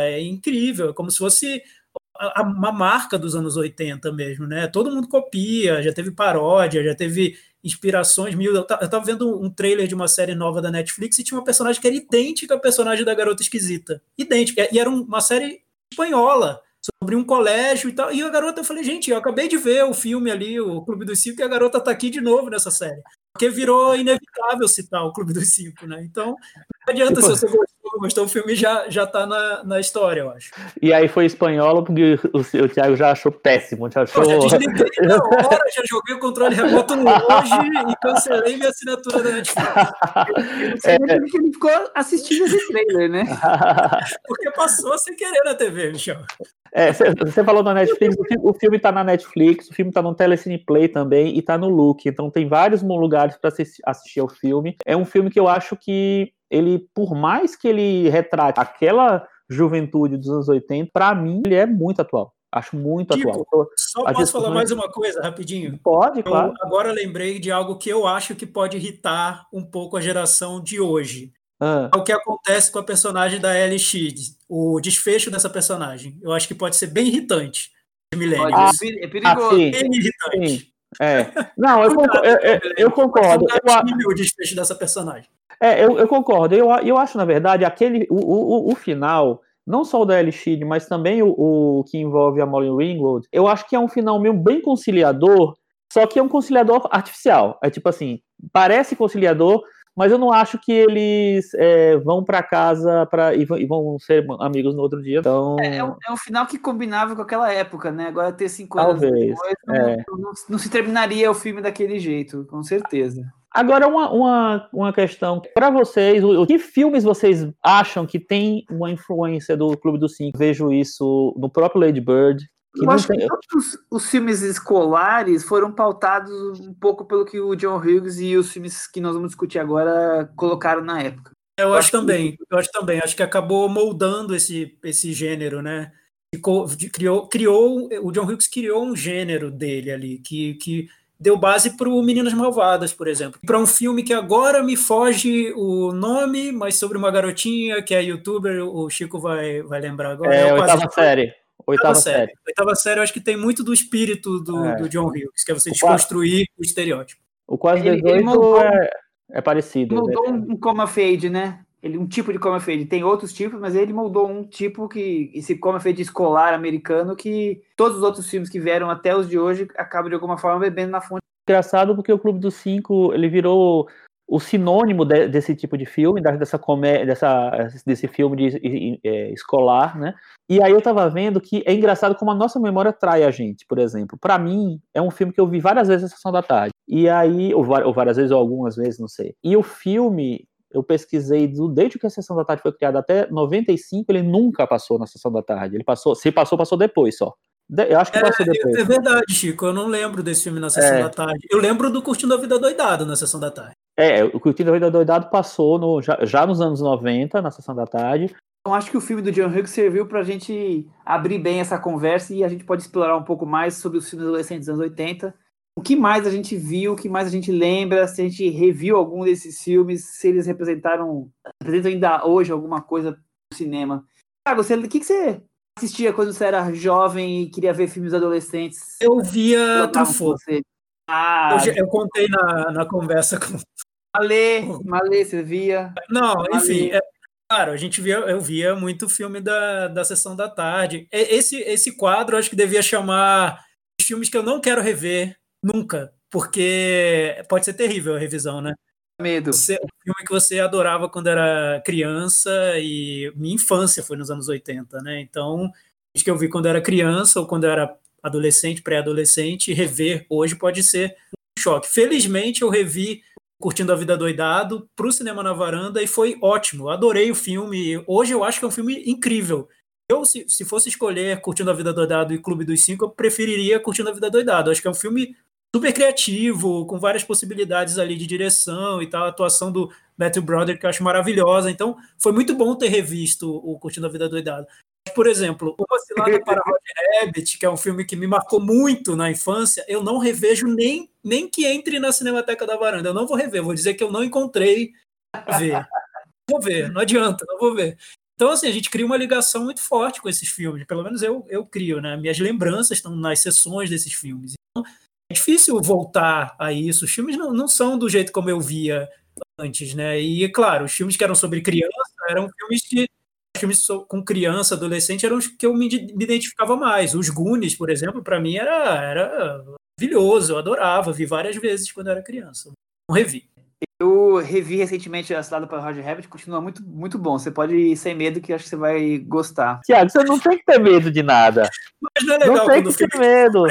é, incrível, como se fosse uma marca dos anos 80 mesmo, né? Todo mundo copia, já teve paródia, já teve inspirações mil. Eu ta- eu tava vendo um trailer de uma série nova da Netflix e tinha uma personagem que era idêntica à personagem da Garota Esquisita. Idêntica. E era um- uma série espanhola sobre um colégio e tal. E a garota, eu falei, gente, eu acabei de ver o filme ali, o Clube dos Cinco, e a garota tá aqui de novo nessa série. Porque virou inevitável citar o Clube dos Cinco, né? Então, não adianta
Tipo-
se você gostou, gostou, o filme já, já tá na, na história, eu acho.
E aí foi espanholo, porque o, o Thiago já achou péssimo. Já achou...
Pô, já desliguei na hora, já joguei o controle remoto hoje e cancelei minha assinatura da Netflix.
Eu nem porque ele ficou assistindo esse trailer, né?
Porque passou sem querer na TV, Michel.
É, você falou na Netflix, o fi- o filme tá na Netflix, o filme tá no Telecine Play também e tá no Look, então tem vários lugares para assistir ao filme. É um filme que eu acho que ele, por mais que ele retrate aquela juventude dos anos 80, pra mim ele é muito atual. Acho muito
Tipo,
atual.
Só posso falar mais uma coisa rapidinho?
Pode,
Eu
claro.
agora lembrei de algo que eu acho que pode irritar um pouco a geração de hoje.
Ah,
É o que acontece com a personagem da Ellie Sheed, o desfecho dessa personagem. Eu acho que pode ser bem irritante.
Pode,
Milênios.
é peri- é
ah,
perigoso.
sim,
Bem irritante.
sim. É. Não, eu, concor- eu- eu- eu concordo.
O desfecho dessa personagem.
É, eu, eu concordo. Eu, eu acho, na verdade, aquele o, o, o final, não só o da Elishid, mas também o, o que envolve a Molly Ringwald, eu acho que é um final meio bem conciliador, só que é um conciliador artificial. É tipo assim, parece conciliador, mas eu não acho que eles é, vão para casa pra, e, vão- ser amigos no outro dia. Então,
É, é um, é um final que combinava com aquela época, né? Agora ter cinco anos
Talvez,
depois, não,
é.
não- não se terminaria o filme daquele jeito, com certeza.
Agora, uma, uma, uma questão para vocês: o, que filmes vocês acham que tem uma influência do Clube dos Cinco? Vejo isso no próprio Lady Bird. Que
Eu
não
acho
tem-
que todos os, filmes escolares foram pautados um pouco pelo que o John Hughes e os filmes que nós vamos discutir agora colocaram na época.
Eu,
Eu
acho
acho que-
também, eu acho também, acho que acabou moldando esse, esse gênero, né? Ficou, criou, criou, o John Hughes criou um gênero dele ali, que, que deu base para o Meninas Malvadas, por exemplo. Para um filme que agora me foge o nome, mas sobre uma garotinha que é youtuber, o Chico vai, vai lembrar agora.
É,
o
oitava
Quase-
série. Oitava
Oitava
série.
série. Oitava série, eu acho que tem muito do espírito do,
É.
do John Hughes, que é você
O
desconstruir o estereótipo.
O quase
Ele- ele
18
montou-
é, é parecido.
Moldou um, um coma fade, né? Ele, um tipo de coma fade. Tem outros tipos, mas ele moldou um tipo que. Esse coma fade escolar americano que todos os outros filmes que vieram até os de hoje acabam de alguma forma bebendo na fonte.
engraçado porque o Clube dos Cinco ele virou o sinônimo de- desse tipo de filme, dessa comédia, dessa, desse filme de, e- e- é, escolar, né? E aí eu tava vendo que é engraçado como a nossa memória trai a gente, por exemplo. Pra mim, é um filme que eu vi várias vezes na sessão da tarde. E aí, ou, ou várias vezes, ou algumas vezes, não sei. E o filme, eu pesquisei desde que a sessão da tarde foi criada até 95, ele nunca passou na sessão da tarde. Ele passou, se passou, passou depois só. De- eu acho que passou depois.
É verdade, Chico. Eu não lembro desse filme na sessão
É.
da tarde. Eu lembro do Curtindo a Vida Doidado na sessão da tarde.
É, o Curtindo a Vida Doidado passou no, já, já nos anos 90, na sessão da tarde.
Então acho que o filme do John Hughes serviu para a gente abrir bem essa conversa e a gente pode explorar um pouco mais sobre os filmes adolescentes dos anos 80. O que mais a gente viu, o que mais a gente lembra, se a gente reviu algum desses filmes, se eles representaram, representam ainda hoje alguma coisa no cinema. Thiago, você, o que, que você assistia quando você era jovem e queria ver filmes adolescentes?
Eu via Truffaut.
Ah,
Eu, eu contei na, na conversa com.
Malê, Malê, você via?
Não, enfim.
Ali.
é- claro, a gente via, eu via muito filme da, da sessão da tarde. Esse, esse quadro acho que devia chamar filmes que eu não quero rever nunca, porque pode ser terrível a revisão, né?
Medo.
Você, o filme que você adorava quando era criança e minha infância foi nos anos 80, né? Então, que eu vi quando era criança ou quando era adolescente, pré-adolescente, rever hoje pode ser um choque. Felizmente, eu revi Curtindo a Vida Doidado para o Cinema na Varanda e foi ótimo. Eu adorei o filme. Hoje eu acho que é um filme incrível. Eu, se, se fosse escolher Curtindo a Vida Doidado e Clube dos Cinco, eu preferiria Curtindo a Vida Doidado. Acho que é um filme super criativo, com várias possibilidades ali de direção e tal, a atuação do Matthew Broderick que eu acho maravilhosa. Então, foi muito bom ter revisto o Curtindo a Vida Doidado. Por exemplo, Uma Cilada para Roger Rabbit, que é um filme que me marcou muito na infância, eu não revejo nem, nem que entre na Cinemateca da Varanda. Eu não vou rever, vou dizer que eu não encontrei ver. Vou ver, não adianta, não vou ver. Então, assim, a gente cria uma ligação muito forte com esses filmes. Pelo menos eu, eu crio, né? Minhas lembranças estão nas sessões desses filmes. Então, é difícil voltar a isso. Os filmes não, não são do jeito como eu via antes, né? E, claro, os filmes que eram sobre criança eram filmes que filmes com criança, adolescente, eram os que eu me identificava mais. Os Goonies, por exemplo, para mim era, era maravilhoso, eu adorava, vi várias vezes quando era criança. Não revi.
Eu revi recentemente a Cilada para Roger Rabbit, continua muito, muito bom. Você pode ir sem medo que acho que você vai gostar.
Tiago, você não tem que ter medo de nada.
Mas não é legal
Não tem que ter medo.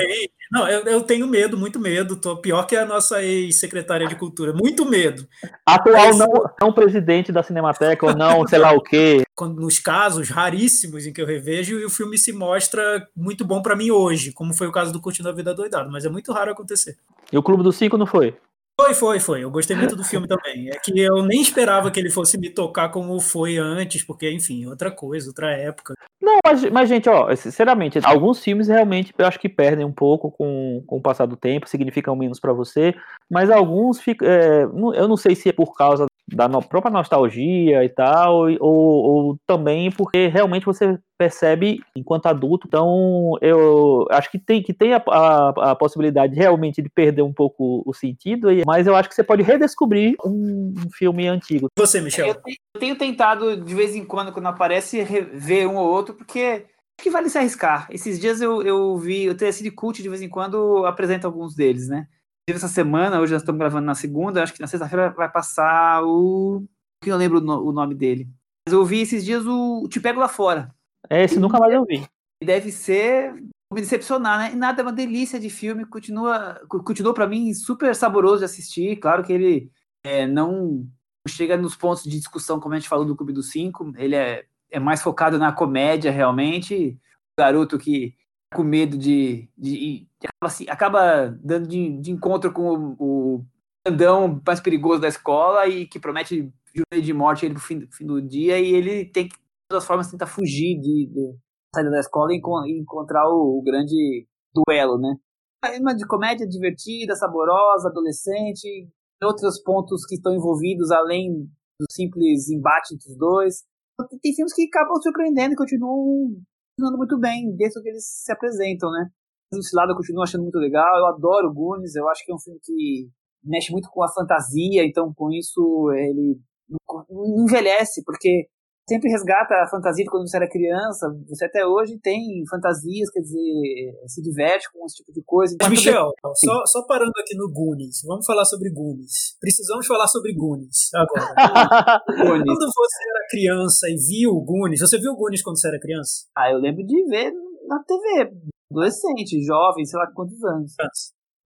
Não, eu, eu tenho medo, muito medo. Tô pior que a nossa ex-secretária de cultura. Muito medo.
Atual
Mas-
não, não presidente da Cinemateca ou não, sei lá o quê.
Quando, nos casos raríssimos em que eu revejo e o filme se mostra muito bom para mim hoje, como foi o caso do Curtindo a Vida Doidado, mas é muito raro acontecer.
E o Clube dos Cinco não foi?
Foi, foi, foi. Eu gostei muito do filme também. É que eu nem esperava que ele fosse me tocar como foi antes, porque, enfim, outra coisa, outra época.
Não, mas, mas, gente, ó, sinceramente, alguns filmes realmente eu acho que perdem um pouco com, com o passar do tempo, significam menos pra você, mas alguns ficam. é, eu não sei se é por causa da no- própria nostalgia e tal, ou, ou também porque realmente você percebe enquanto adulto. Então, eu acho que tem, que tem a, a- a possibilidade realmente de perder um pouco o sentido, e- mas eu acho que você pode redescobrir um, um filme antigo.
Você, Michel?
Eu tenho, eu tenho tentado, de vez em quando, quando aparece, rever um ou outro, porque acho que vale se arriscar. Esses dias eu, eu vi, o TSD Cult, de vez em quando, apresenta alguns deles, né? Essa semana, hoje nós estamos gravando na segunda, acho que na sexta-feira vai passar o. que eu não lembro o no- o nome dele. Mas eu vi esses dias o Te Pego Lá Fora.
Esse nunca mais eu vi.
Deve ser me decepcionar, né? E nada, é uma delícia de filme, continua, co- continua para mim super saboroso de assistir. Claro que ele é, não chega nos pontos de discussão, como a gente falou do Clube dos Cinco, ele é, é mais focado na comédia, realmente. O garoto que com medo de. de, de acaba, assim, acaba dando de, de encontro com o, o grandão mais perigoso da escola e que promete jurar de morte ele pro fim, fim do dia, e ele tem que, de todas as formas, tentar fugir de, de saída da escola e, e encontrar o, o grande duelo, né? Uma de comédia divertida, saborosa, adolescente, outros pontos que estão envolvidos além do simples embate entre os dois. Tem filmes que acabam surpreendendo e continuam funcionando muito bem desde que eles se apresentam, né? O Cilada eu continuo achando muito legal, eu adoro Goonies, eu acho que é um filme que mexe muito com a fantasia, então com isso ele não envelhece, porque sempre resgata a fantasia de quando você era criança. Você até hoje tem fantasias, quer dizer, se diverte com esse tipo de coisa.
Mas, Michel, só, só parando aqui no Goonies, vamos falar sobre Goonies. Precisamos falar sobre Goonies agora.
Goonies.
quando você era criança e viu Goonies, você viu Goonies quando você era criança?
Ah, eu lembro de ver na TV, adolescente, jovem, sei lá quantos anos.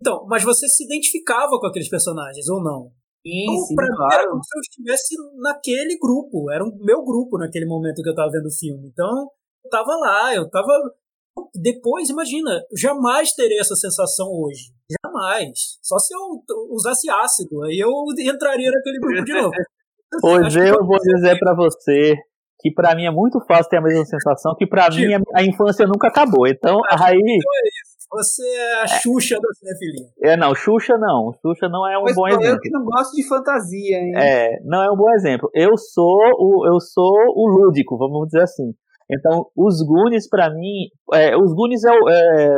Então, mas você se identificava com aqueles personagens ou não?
Sim,
Então,
sim,
pra mim era
claro.
como se eu estivesse naquele grupo, era o meu grupo naquele momento que eu tava vendo o filme. Então, eu tava lá, eu tava depois, imagina, jamais terei essa sensação hoje. Jamais. Só se eu usasse ácido, aí eu entraria naquele grupo de novo.
Hoje eu vou dizer para você que para mim é muito fácil ter a mesma sensação, que para mim a infância nunca acabou. Então, aí.
Você é a Xuxa da cinefilia.
É, não, Xuxa não. Xuxa não é um
pois
bom exemplo.
Eu que não gosto de fantasia, hein?
É, não é um bom exemplo. Eu sou o, eu sou o lúdico, vamos dizer assim. Então, os Goonies, para mim, é, os Goonies é, é,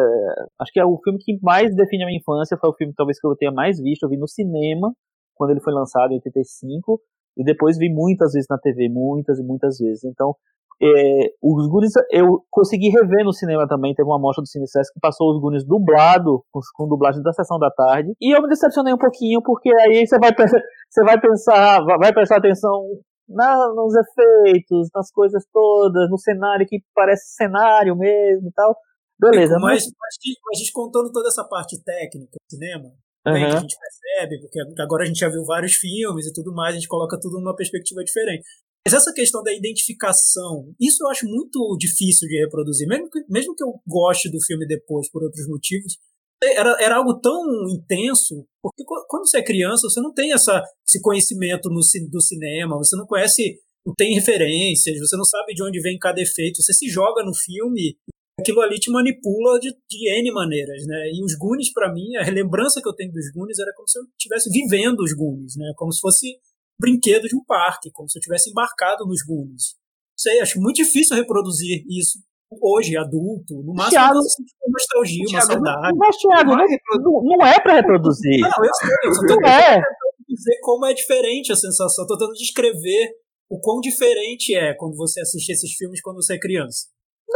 acho que é o filme que mais define a minha infância. Foi o filme talvez que eu tenha mais visto. Eu vi no cinema quando ele foi lançado em 85 e depois vi muitas vezes na TV, muitas e muitas vezes. Então, é, os Goonies eu consegui rever no cinema também. Teve uma mostra do Cine que passou os Goonies dublado, com, com dublagem da sessão da tarde. E eu me decepcionei um pouquinho, porque aí você vai, você vai pensar, vai prestar atenção na, nos efeitos, nas coisas todas, no cenário que parece cenário mesmo e tal. Beleza.
Mas, mas, a gente contando toda essa parte técnica do cinema, uhum. que a gente percebe, porque agora a gente já viu vários filmes e tudo mais, a gente coloca tudo numa perspectiva diferente. Mas essa questão da identificação, isso eu acho muito difícil de reproduzir. Mesmo que, mesmo que eu goste do filme depois por outros motivos, era, era algo tão intenso, porque quando você é criança, você não tem essa, esse conhecimento no, do cinema, você não conhece, não tem referências, você não sabe de onde vem cada efeito, você se joga no filme, aquilo ali te manipula de, de N maneiras, né? E os Goonies, para mim, a lembrança que eu tenho dos Goonies era como se eu estivesse vivendo os Goonies, né? Como se fosse brinquedo de um parque, como se eu tivesse embarcado nos Goonies. Sei, acho muito difícil reproduzir isso hoje, adulto, no máximo Thiago, uma nostalgia, uma saudade.
Mas, Thiago, não, não, não é para reproduzir.
Não, eu sei, eu só tô é. dizer como é diferente a sensação. Estou tentando descrever o quão diferente é quando você assiste esses filmes quando você é criança.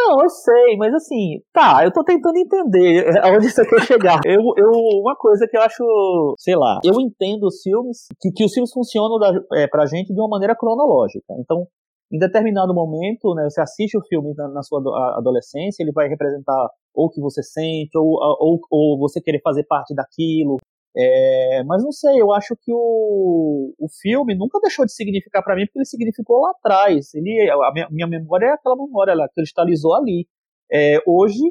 Não, eu sei, mas assim, tá, eu tô tentando entender aonde você quer chegar. Eu, eu, uma coisa que eu acho, sei lá, eu entendo os filmes, que, que os filmes funcionam da, é, pra gente de uma maneira cronológica. Então, em determinado momento, né, você assiste o filme na, na sua adolescência, ele vai representar ou o que você sente, ou, ou, ou você querer fazer parte daquilo. É, mas não sei, eu acho que o, o filme nunca deixou de significar para mim, porque ele significou lá atrás. Ele, a minha, minha memória é aquela memória, ela cristalizou ali. É, hoje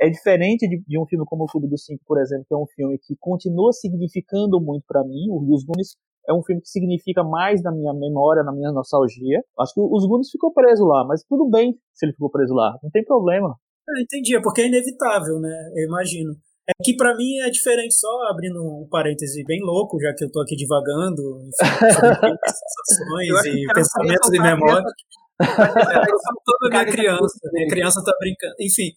é diferente de, de, um filme como O Clube dos Cinco, por exemplo, que é um filme que continua significando muito para mim. Os Goonies é um filme que significa mais na minha memória, na minha nostalgia. Acho que os Goonies ficou preso lá, mas tudo bem se ele ficou preso lá, não tem problema.
Eu entendi, é porque é inevitável, né? Eu imagino. É que para mim é diferente, só abrindo um parêntese bem louco, já que eu tô aqui divagando, enfim, sensações e pensamentos e memória. toda minha criança, minha criança tá brincando. Enfim,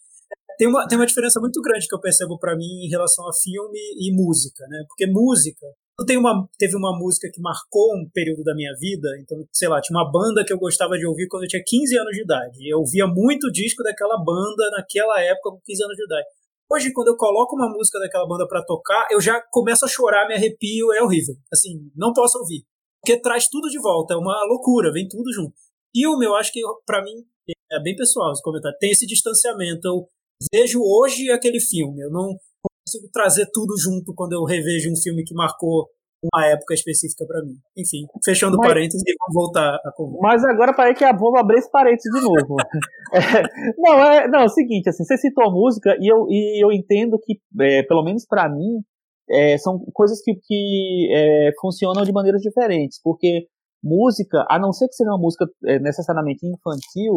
tem uma, tem uma diferença muito grande que eu percebo para mim em relação a filme e música, né? Porque música, tem uma, teve uma música que marcou um período da minha vida, então, sei lá, tinha uma banda que eu gostava de ouvir quando eu tinha 15 anos de idade. Eu ouvia muito disco daquela banda naquela época com 15 anos de idade. Hoje, quando eu coloco uma música daquela banda para tocar, eu já começo a chorar, me arrepio, é horrível. Assim, não posso ouvir. Porque traz tudo de volta, é uma loucura, vem tudo junto. Filme, eu acho que para mim é bem pessoal esse comentário. Tem esse distanciamento. Eu vejo hoje aquele filme. Eu não consigo trazer tudo junto quando eu revejo um filme que marcou uma época específica para mim. Enfim, fechando mas, parênteses e vamos voltar a conversa.
Mas agora parece que a vou abrir esse parênteses de novo. é, não, é, não, é o seguinte, assim, você citou a música e eu, e eu entendo que, é, pelo menos para mim, é, são coisas que, que é, funcionam de maneiras diferentes, porque música, a não ser que seja uma música é, necessariamente infantil,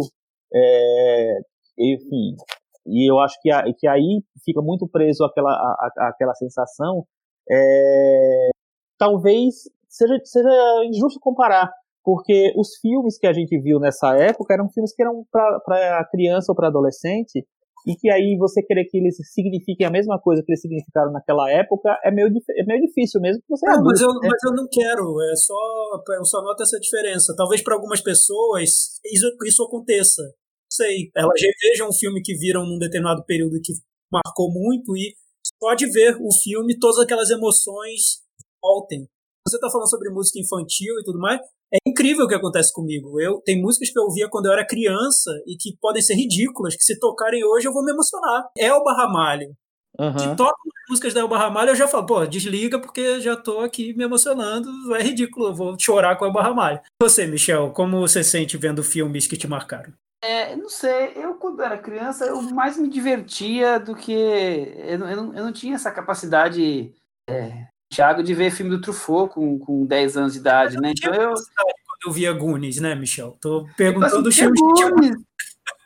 é, enfim, e eu acho que, a, que aí fica muito preso àquela, à, àquela sensação, é, talvez seja, seja injusto comparar, porque os filmes que a gente viu nessa época eram filmes que eram para criança ou para adolescente, e que aí você querer que eles signifiquem a mesma coisa que eles significaram naquela época é meio, é meio difícil mesmo que você
não, mas, eu, né? mas eu não quero, é só, eu só noto essa diferença. Talvez para algumas pessoas isso, isso aconteça. Sei, elas vejam um filme que viram num determinado período que marcou muito e pode ver o filme, todas aquelas emoções voltem. Você está falando sobre música infantil e tudo mais. É incrível o que acontece comigo. Eu tem músicas que eu ouvia quando eu era criança e que podem ser ridículas, que se tocarem hoje eu vou me emocionar. Elba Ramalho. Uhum. Se tocam músicas da Elba Ramalho, eu já falo, pô, desliga porque já tô aqui me emocionando. É ridículo, eu vou chorar com a Elba Ramalho. Você, Michel, como você sente vendo filmes que te marcaram?
É, não sei, eu quando era criança, eu mais me divertia do que. Eu, não, eu não, eu não tinha essa capacidade, é, Thiago, de ver filme do Truffaut com, com 10 anos de idade, né? Então eu.
Quando eu via Goonies, né, Michel? Tô perguntando os
filmes.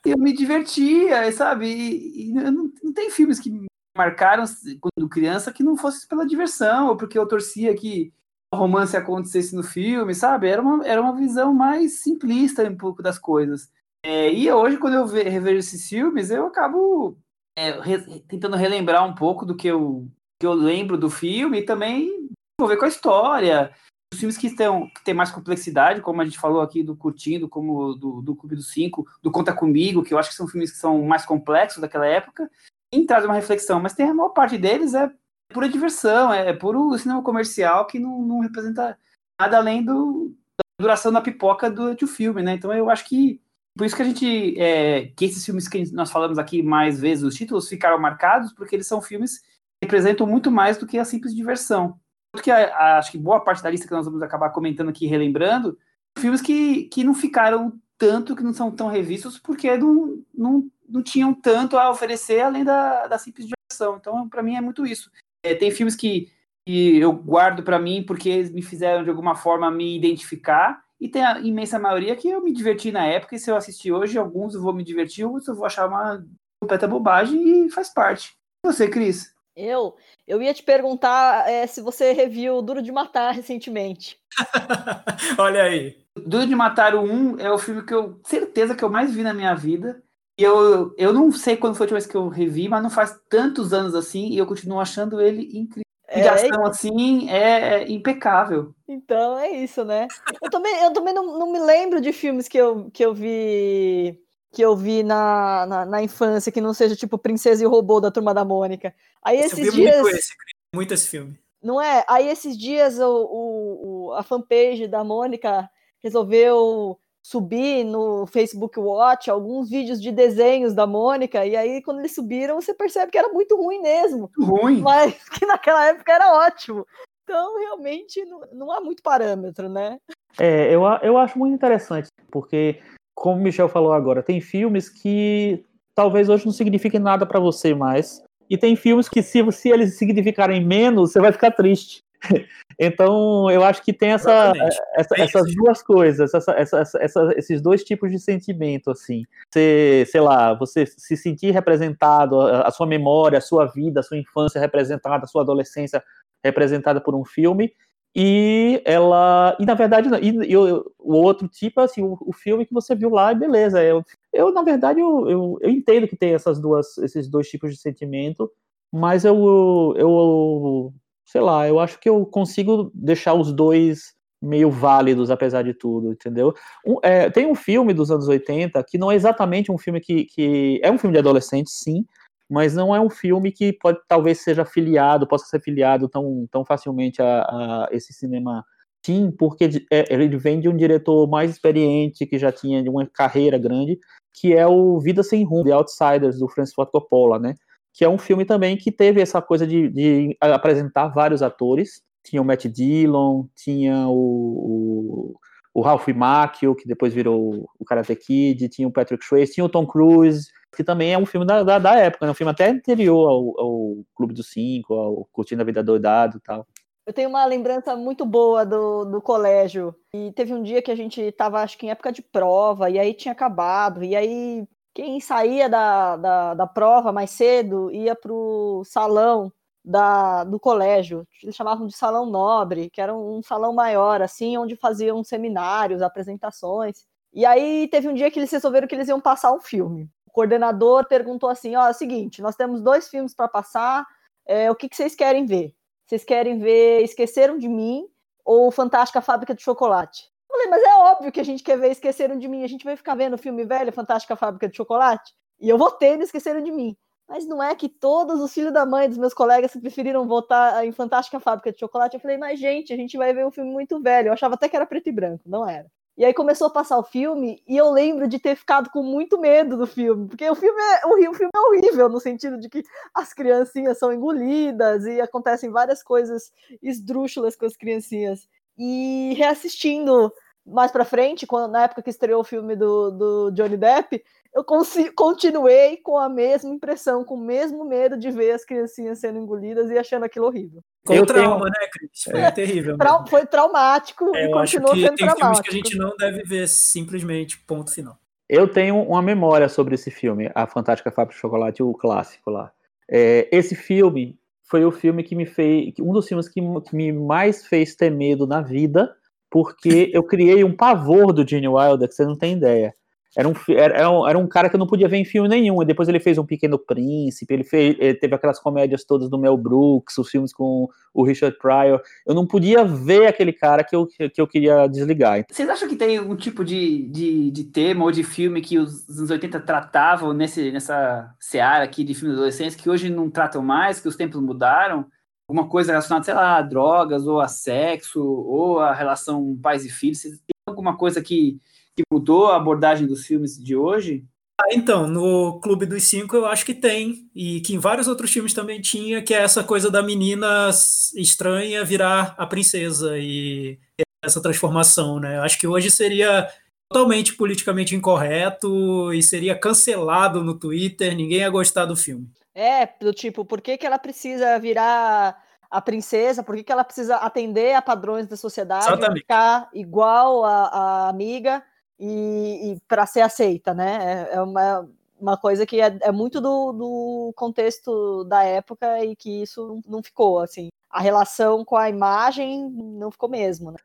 Eu me divertia, sabe? E, e não, não tem filmes que me marcaram quando criança que não fosse pela diversão, ou porque eu torcia que o romance acontecesse no filme, sabe? Era uma, era uma visão mais simplista um pouco das coisas. É, e hoje, quando eu ve, revejo esses filmes, eu acabo é, re, tentando relembrar um pouco do que eu, que eu lembro do filme e também envolver com a história. Os filmes que, estão, que têm mais complexidade, como a gente falou aqui do Curtindo, como do, do Clube dos Cinco, do Conta Comigo, que eu acho que são filmes que são mais complexos daquela época, e traz uma reflexão. Mas tem a maior parte deles é pura diversão, é puro cinema comercial que não, não representa nada além do, da duração da pipoca durante o filme, né? Então eu acho que por isso que a gente é, que esses filmes que nós falamos aqui mais vezes, os títulos ficaram marcados porque eles são filmes representam muito mais do que a simples diversão. Porque a, a, acho que boa parte da lista que nós vamos acabar comentando aqui, relembrando, filmes que, que não ficaram tanto, que não são tão revistos, porque não, não, não tinham tanto a oferecer além da, da simples diversão. Então, para mim, é muito isso. É, tem filmes que, que eu guardo para mim porque eles me fizeram, de alguma forma, me identificar, e tem a imensa maioria que eu me diverti na época, e se eu assistir hoje, alguns eu vou me divertir, outros eu vou achar uma completa bobagem e faz parte. E você, Cris?
Eu? Eu ia te perguntar é, se você reviu Duro de Matar recentemente.
Olha aí.
Duro de Matar o 1 é o filme que eu, certeza que eu mais vi na minha vida. E eu, eu não sei quando foi a última vez que eu revi, mas não faz tantos anos assim, e eu continuo achando ele incrível. É, de ação assim é, é impecável.
Então é isso, né? Eu também, eu também não, não me lembro de filmes que eu, que eu vi que eu vi na, na, na, infância, que não seja tipo Princesa e o Robô da Turma da Mônica. Aí esses eu vi dias.
Muito esse, muito esse filme.
Não é? Aí esses dias o, o, o, a fanpage da Mônica resolveu subir no Facebook Watch alguns vídeos de desenhos da Mônica, e aí quando eles subiram, você percebe que era muito ruim mesmo.
Ruim.
Mas que naquela época era ótimo. Então, realmente, não, não há muito parâmetro, né?
É, eu, eu acho muito interessante, porque, como o Michel falou agora, tem filmes que talvez hoje não signifiquem nada para você mais, e tem filmes que, se, se eles significarem menos, você vai ficar triste. Então, eu acho que tem essa, essa essas duas coisas, essa, essa, esses dois tipos de sentimento, assim. Você, sei lá, você se sentir representado, a, a, sua memória, a sua vida, a sua infância representada, a sua adolescência representada por um filme, e ela, e na verdade, e, o, outro tipo, assim, o, o, filme que você viu lá, beleza, eu, eu na verdade, eu, eu, eu entendo que tem essas duas, esses dois tipos de sentimento, mas eu, eu sei lá, eu acho que eu consigo deixar os dois meio válidos, apesar de tudo, entendeu? Um, é, tem um filme dos anos 80 que não é exatamente um filme que, que. É um filme de adolescente, sim, mas não é um filme que pode talvez seja filiado, possa ser filiado tão, tão facilmente a, a esse cinema sim, porque é, ele vem de um diretor mais experiente, que já tinha uma carreira grande, que é o Vida Sem Rumo, The Outsiders, do Francis Ford Coppola, né? que é um filme também que teve essa coisa de, de apresentar vários atores. Tinha o Matt Dillon, tinha o, o, o Ralph Macchio, que depois virou o Karate Kid, tinha o Patrick Swayze, tinha o Tom Cruise, que também é um filme da, da, da época, né? um filme até anterior ao, ao Clube dos Cinco, ao Curtindo a Vida Doidado e tal.
Eu tenho uma lembrança muito boa do, do colégio. E teve um dia que a gente estava, acho que em época de prova, e aí tinha acabado. E aí quem saía da, da, da prova mais cedo ia para o salão da, do colégio, eles chamavam de salão nobre, que era um, salão maior, assim, onde faziam seminários, apresentações. E aí teve um dia que eles resolveram que eles iam passar um filme. Coordenador perguntou assim: ó, é o seguinte, nós temos dois filmes para passar, é, o que, que vocês querem ver? Vocês querem ver Esqueceram de Mim ou Fantástica Fábrica de Chocolate? falei, mas é óbvio que a gente quer ver Esqueceram de Mim. A gente vai ficar vendo o filme velho, Fantástica Fábrica de Chocolate? E eu votei no Esqueceram de Mim. Mas não é que todos os filhos da mãe dos meus colegas preferiram votar em Fantástica Fábrica de Chocolate? Eu falei, mas gente, a gente vai ver um filme muito velho. Eu achava até que era preto e branco, não era. E aí começou a passar o filme e eu lembro de ter ficado com muito medo do filme, porque o filme é, o, filme é horrível no sentido de que as criancinhas são engolidas e acontecem várias coisas esdrúxulas com as criancinhas. E reassistindo mais pra frente, quando, na época que estreou o filme do, do Johnny Depp, eu continuei com a mesma impressão, com o mesmo medo de ver as criancinhas sendo engolidas e achando aquilo horrível.
Com trauma, tenho... né, Cris? Foi é. terrível.
Trau foi traumático
é,
e continuou
sendo
tem
traumático. filmes que a gente não deve ver simplesmente, ponto final.
Eu tenho uma memória sobre esse filme, A Fantástica Fábrica de Chocolate, o clássico lá. É, esse filme foi o filme que me fez, um dos filmes que, que me mais fez ter medo na vida, porque eu criei um pavor do Gene Wilder que você não tem ideia. Era um, era, um, era um cara que eu não podia ver em filme nenhum. E depois ele fez Um Pequeno Príncipe, ele, fez, ele teve aquelas comédias todas do Mel Brooks, os filmes com o Richard Pryor. Eu não podia ver aquele cara que eu, que eu queria desligar.
Vocês acham que tem algum tipo de, de, de tema ou de filme que os anos 80 tratavam nesse, nessa seara aqui de filmes adolescentes que hoje não tratam mais, que os tempos mudaram? Alguma coisa relacionada, sei lá, a drogas, ou a sexo, ou a relação pais e filhos? Tem alguma coisa que que mudou a abordagem dos filmes de hoje?
Ah, então, no Clube dos Cinco eu acho que tem, e que em vários outros filmes também tinha, que é essa coisa da menina estranha virar a princesa e essa transformação, né? Eu acho que hoje seria totalmente politicamente incorreto e seria cancelado no Twitter, ninguém ia gostar do filme.
É, do tipo, por que, que ela precisa virar a princesa, por que, que ela precisa atender a padrões da sociedade,
Exatamente.
ficar igual a, a amiga e, e para ser aceita, né? É, é, uma, uma coisa que é, é muito do, do, contexto da época e que isso não ficou, assim. A relação com a imagem não ficou mesmo, né?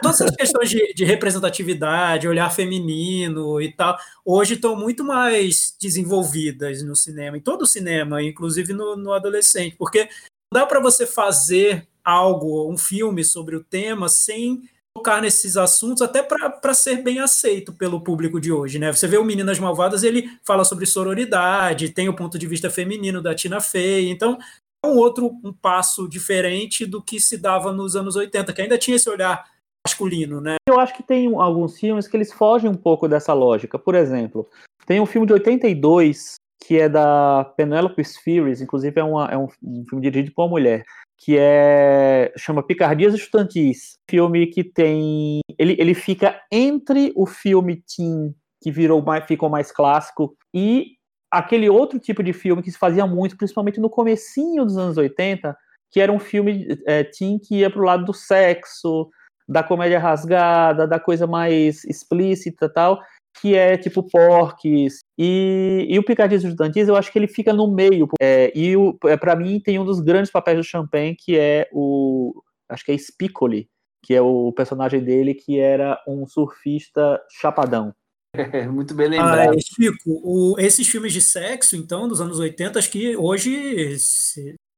Todas essas questões de, de, representatividade, olhar feminino e tal, hoje estão muito mais desenvolvidas no cinema, em todo o cinema, inclusive no, no adolescente, porque dá para você fazer algo, um filme sobre o tema, sem tocar nesses assuntos, até para ser bem aceito pelo público de hoje, né? Você vê o Meninas Malvadas, ele fala sobre sororidade, tem o ponto de vista feminino da Tina Fey, então é um outro um passo diferente do que se dava nos anos 80, que ainda tinha esse olhar masculino, né?
Eu acho que tem alguns filmes que eles fogem um pouco dessa lógica. Por exemplo, tem um filme de 82 que é da Penelope Spheres, inclusive é, uma, é um, um filme dirigido por uma mulher, que é chama Picardias Estudantis, filme que tem ele, ele fica entre o filme teen que virou mais ficou mais clássico e aquele outro tipo de filme que se fazia muito, principalmente no comecinho dos anos 80, que era um filme é, teen que ia para o lado do sexo, da comédia rasgada, da coisa mais explícita tal, que é tipo Porques. E, e o Picadilhos Estudantis, eu acho que ele fica no meio. É, e é, para mim tem um dos grandes papéis do Champagne, que é o. Acho que é Spicoli, que é o personagem dele, que era um surfista chapadão.
É, muito bem lembrado.
Ah, Chico, o, esses filmes de sexo, então, dos anos 80, acho que hoje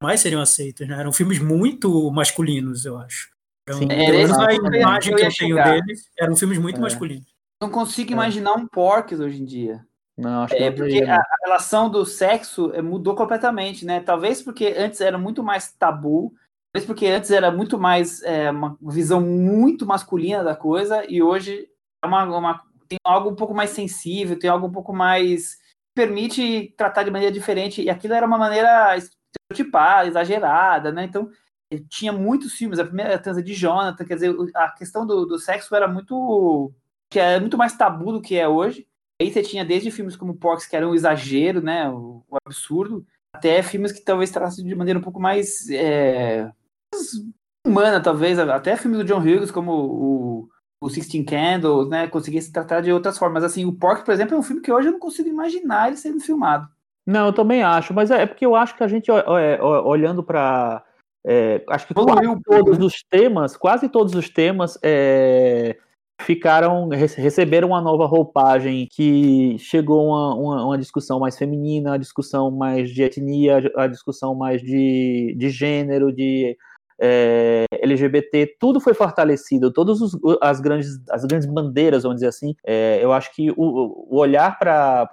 mais seriam aceitos, né? Eram filmes muito masculinos, eu acho. Então, Sim, é, a imagem que eu, que eu tenho deles, eram filmes muito é. masculinos.
Não consigo é. imaginar um Porques hoje em dia.
Não, acho
que é porque a, a, relação do sexo eh, mudou completamente, né? Talvez porque antes era muito mais tabu, talvez porque antes era muito mais é, uma visão muito masculina da coisa e hoje é uma, uma, tem algo um pouco mais sensível, tem algo um pouco mais permite tratar de maneira diferente e aquilo era uma maneira estereotipada, exagerada, né? Então eh, tinha muitos filmes, a primeira transa de Jonathan, quer dizer, a questão do, do sexo era muito que é muito mais tabu do que é hoje. Aí você tinha desde filmes como Porks, que era um exagero, né, o, o absurdo, até filmes que talvez tratassem de maneira um pouco mais é, humana, talvez, até filmes do John Hughes, como o, o Sixteen Candles, né, conseguisse tratar de outras formas. Assim, o Pork, por exemplo, é um filme que hoje eu não consigo imaginar ele sendo filmado.
Não, eu também acho, mas é, é porque eu acho que a gente, é, olhando para é, acho que quase todos os temas, quase todos os temas é, ficaram receberam uma nova roupagem que chegou uma, uma, uma, discussão mais feminina, a discussão mais de etnia, a discussão mais de, de gênero, de é, LGBT, tudo foi fortalecido, todas as grandes, as grandes bandeiras, vamos dizer assim. É, eu acho que o, o olhar para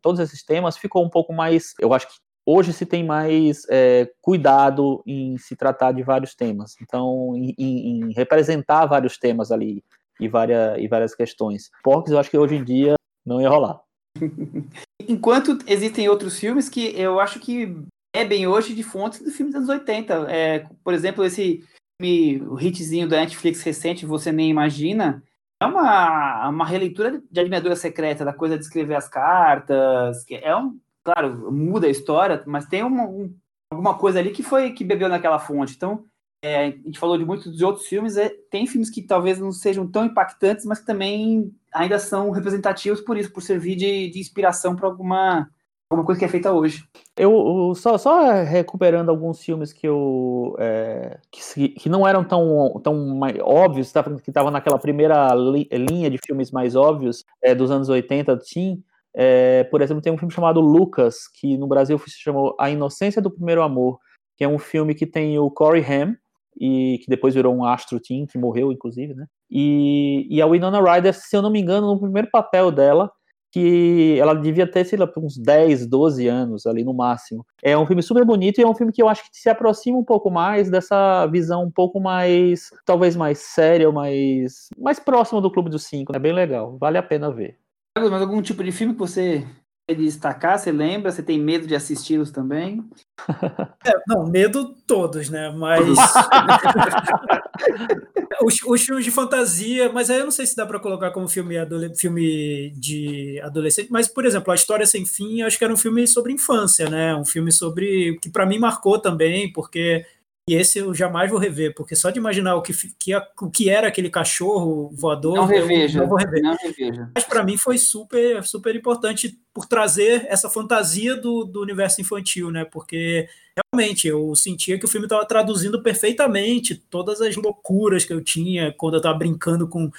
todos esses temas ficou um pouco mais. Eu acho que hoje se tem mais é, cuidado em se tratar de vários temas, então, em, em representar vários temas ali e várias, e várias questões. Porcos eu acho que hoje em dia não ia rolar.
Enquanto existem outros filmes que eu acho que é bem hoje de fontes do filme dos anos 80. É, por exemplo, esse filme, o hitzinho da Netflix recente, Você Nem Imagina, é uma, uma releitura de Admiradora Secreta, da coisa de escrever as cartas, que é um, claro, muda a história, mas tem uma, um, alguma coisa ali que foi que bebeu naquela fonte. Então, é, a gente falou de muitos de outros filmes, é, tem filmes que talvez não sejam tão impactantes, mas que também ainda são representativos por isso, por servir de, de inspiração para alguma, alguma coisa que é feita hoje.
Eu, só, só, recuperando alguns filmes que eu é, que, que, não eram tão, tão óbvios, que estavam naquela primeira li, linha de filmes mais óbvios é, dos anos 80, sim. É, por exemplo, tem um filme chamado Lucas, que no Brasil se chamou A Inocência do Primeiro Amor, que é um filme que tem o Corey Haim, e que depois virou um astro teen, que morreu, inclusive, né? E, e a Winona Ryder, se eu não me engano, no primeiro papel dela, que ela devia ter, sei lá, uns 10, 12 anos ali no máximo. É um filme super bonito e é um filme que eu acho que se aproxima um pouco mais dessa visão um pouco mais, talvez mais séria, mais, mais próxima do Clube dos Cinco. É bem legal, vale a pena ver.
Mas algum tipo de filme que você destacar? Você lembra? Você tem medo de assisti-los também?
É, não, medo todos, né? Mas. os, os, filmes de fantasia, mas aí eu não sei se dá para colocar como filme, filme de adolescente, mas, por exemplo, A História Sem Fim, acho que era um filme sobre infância, né? Um filme sobre. que para mim marcou também, porque e esse eu jamais vou rever, porque só de imaginar o que, que, o que era aquele cachorro voador,
não reveja,
eu não vou rever.
Não reveja.
Mas para mim foi super, super importante por trazer essa fantasia do, do universo infantil, né? Porque realmente eu sentia que o filme estava traduzindo perfeitamente todas as loucuras que eu tinha quando eu estava brincando com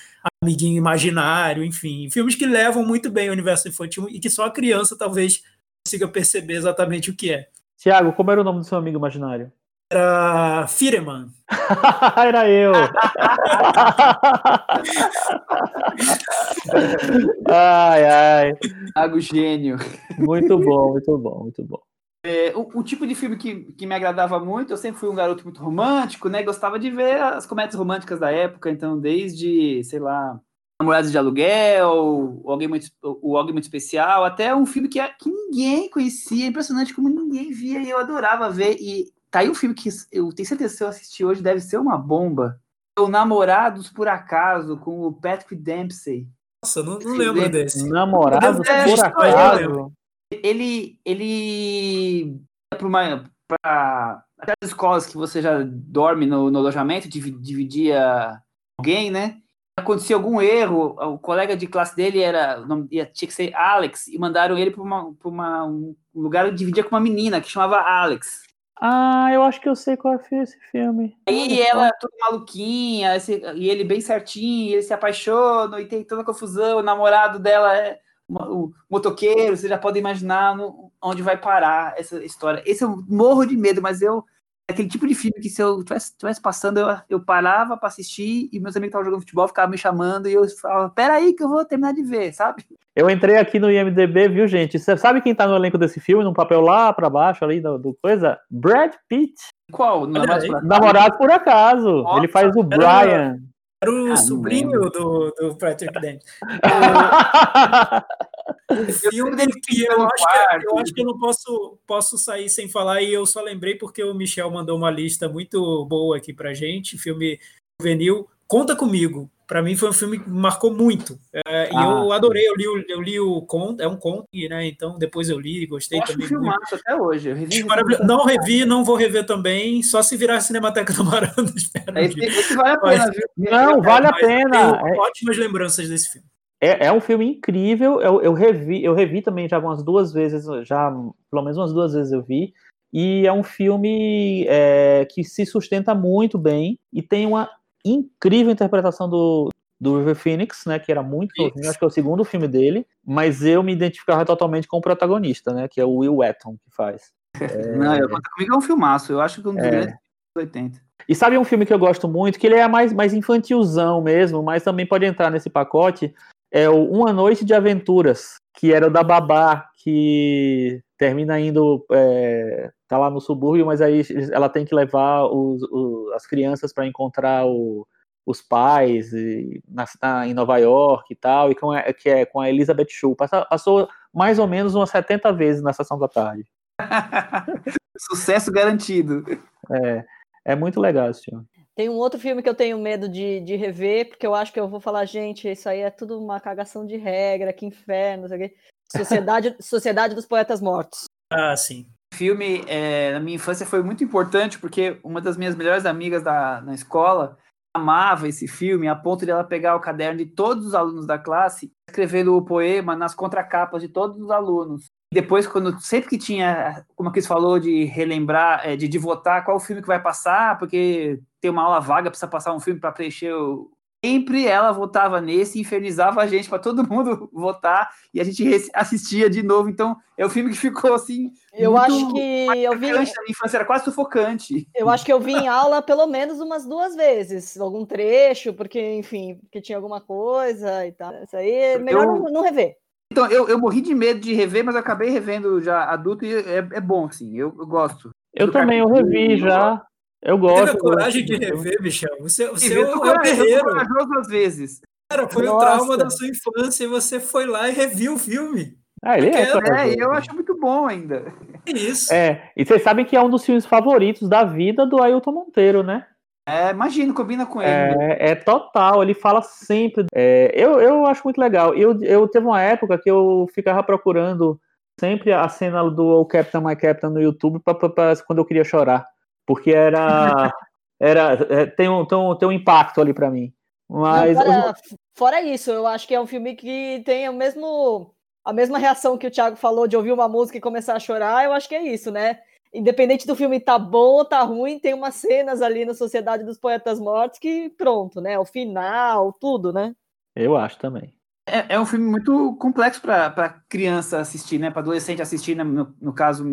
amiguinho imaginário, enfim, filmes que levam muito bem o universo infantil e que só a criança talvez consiga perceber exatamente o que é.
Tiago, como era o nome do seu amigo imaginário?
Era Fireman.
Era eu. ai, ai.
Água gênio.
Muito bom, muito bom, muito bom.
É, o, o, tipo de filme que, que me agradava muito, eu sempre fui um garoto muito romântico, né? Gostava de ver as comédias românticas da época, então, desde, sei lá, Namorados de Aluguel, o Alguém Muito, o Alguém Muito Especial, até um filme que, que ninguém conhecia, impressionante como ninguém via, e eu adorava ver. E Tá aí um filme que eu tenho certeza que se eu assistir hoje deve ser uma bomba. O Namorados por Acaso, com o Patrick Dempsey.
Nossa, não, não lembro lembra? desse.
Namorados é, por Acaso.
Ele, ele para uma para aquelas escolas que você já dorme no, no alojamento, dividia alguém, né? Acontecia algum erro, o colega de classe dele era, tinha que ser Alex, e mandaram ele para uma, uma, um lugar onde dividia com uma menina que chamava Alex.
Ah, eu acho que eu sei qual é esse filme.
Aí ela toda maluquinha, esse, e ele bem certinho, ele se apaixona e tem toda a confusão. O namorado dela é o motoqueiro, você já pode imaginar no, onde vai parar essa história. Esse eu morro de medo, mas eu aquele tipo de filme que se eu estivesse passando, eu, eu parava para assistir e meus amigos estavam jogando futebol, ficavam me chamando e eu falava, peraí que eu vou terminar de ver, sabe?
Eu entrei aqui no IMDB, viu, gente? Você sabe quem tá no elenco desse filme, num papel lá para baixo ali do, do, coisa? Brad Pitt.
Qual?
Namorado por acaso. Nossa, Ele faz o Brian.
Era o ah, sobrinho do, do Patrick Dent. o filme dele que eu acho que, eu acho que eu não posso, posso sair sem falar, e eu só lembrei porque o Michel mandou uma lista muito boa aqui pra gente, filme juvenil. Conta comigo. Para mim foi um filme que marcou muito. É, ah, e eu adorei, eu li, o, eu li o conto, é um conto, né? Então depois eu li, gostei eu também.
Acho muito. até hoje. Revi
não revi, não vou rever também, só se virar a Cinemateca do Maranda.
Espero esse, esse vale a pena, viu?
Não, vale a pena.
É... Ótimas lembranças desse filme.
É, é, um filme incrível. Eu, eu, revi, eu revi também já umas duas vezes, já pelo menos umas duas vezes eu vi. E é um filme é, que se sustenta muito bem e tem uma incrível interpretação do, do River Phoenix, né, que era muito novinho, acho que é o segundo filme dele, mas eu me identificava totalmente com o protagonista, né, que é o Will Wheaton que faz.
É... Não, eu, comigo é um filmaço, eu acho que é um dos é... 80.
E sabe um filme que eu gosto muito, que ele é mais, mais infantilzão mesmo, mas também pode entrar nesse pacote, é o Uma Noite de Aventuras, que era o da Babá, que termina indo é, tá lá no subúrbio, mas aí ela tem que levar os, os, as crianças para encontrar o, os pais e, na, na, em Nova York e tal, e com a, que é com a Elizabeth Shue. Passou, passou mais ou menos umas 70 vezes na sessão da tarde.
Sucesso garantido.
É, é muito legal esse filme.
Tem um outro filme que eu tenho medo de, de rever, porque eu acho que eu vou falar, gente, isso aí é tudo uma cagação de regra, que inferno, não sei o quê. Sociedade, Sociedade dos Poetas Mortos.
Ah, sim.
Filme, é, na minha infância, foi muito importante, porque uma das minhas melhores amigas da, na escola amava esse filme, a ponto de ela pegar o caderno de todos os alunos da classe, escrevendo o poema nas contracapas de todos os alunos. Depois, quando sempre que tinha, como a Cris falou, de relembrar, é, de, de votar qual filme que vai passar, porque tem uma aula vaga, precisa passar um filme para preencher o. Sempre ela votava nesse e infernizava a gente para todo mundo votar e a gente assistia de novo. Então, é um filme que ficou assim.
Eu acho que eu vi.
Na infância era quase sufocante.
Eu acho que eu vi em aula pelo menos umas duas vezes, algum trecho, porque, enfim, porque tinha alguma coisa e tal. Isso aí é melhor eu... não, não rever.
Então, eu, eu morri de medo de rever, mas acabei revendo já adulto e é, é bom, assim, eu, eu gosto.
Eu também, eu revi já. Eu gosto. Teve
a coragem de rever, Michel. Você, você é um guerreiro.
às vezes.
Cara, foi Nossa. o trauma da sua infância e você foi lá e reviu o filme.
Ah, ele é, é, eu acho muito bom ainda.
Isso.
É, e vocês sabem que é um dos filmes favoritos da vida do Ailton Monteiro, né?
É, imagino, combina com ele.
É, é total, ele fala sempre. É, eu, eu acho muito legal. Eu, eu teve uma época que eu ficava procurando sempre a cena do O Captain My Captain no YouTube pra, pra, pra quando eu queria chorar. Porque era. era é, tem, um, tem, um, tem um impacto ali para mim. Mas. Não,
fora, fora isso, eu acho que é um filme que tem o mesmo. A mesma reação que o Thiago falou de ouvir uma música e começar a chorar, eu acho que é isso, né? independente do filme tá bom ou tá ruim, tem umas cenas ali na Sociedade dos Poetas Mortos que pronto, né? O final, tudo, né?
Eu acho também.
É, é um filme muito complexo para criança assistir, né? Para adolescente assistir, né? no, no caso,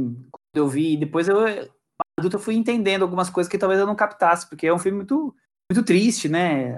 eu vi, depois eu eu fui entendendo algumas coisas que talvez eu não captasse, porque é um filme muito muito triste, né?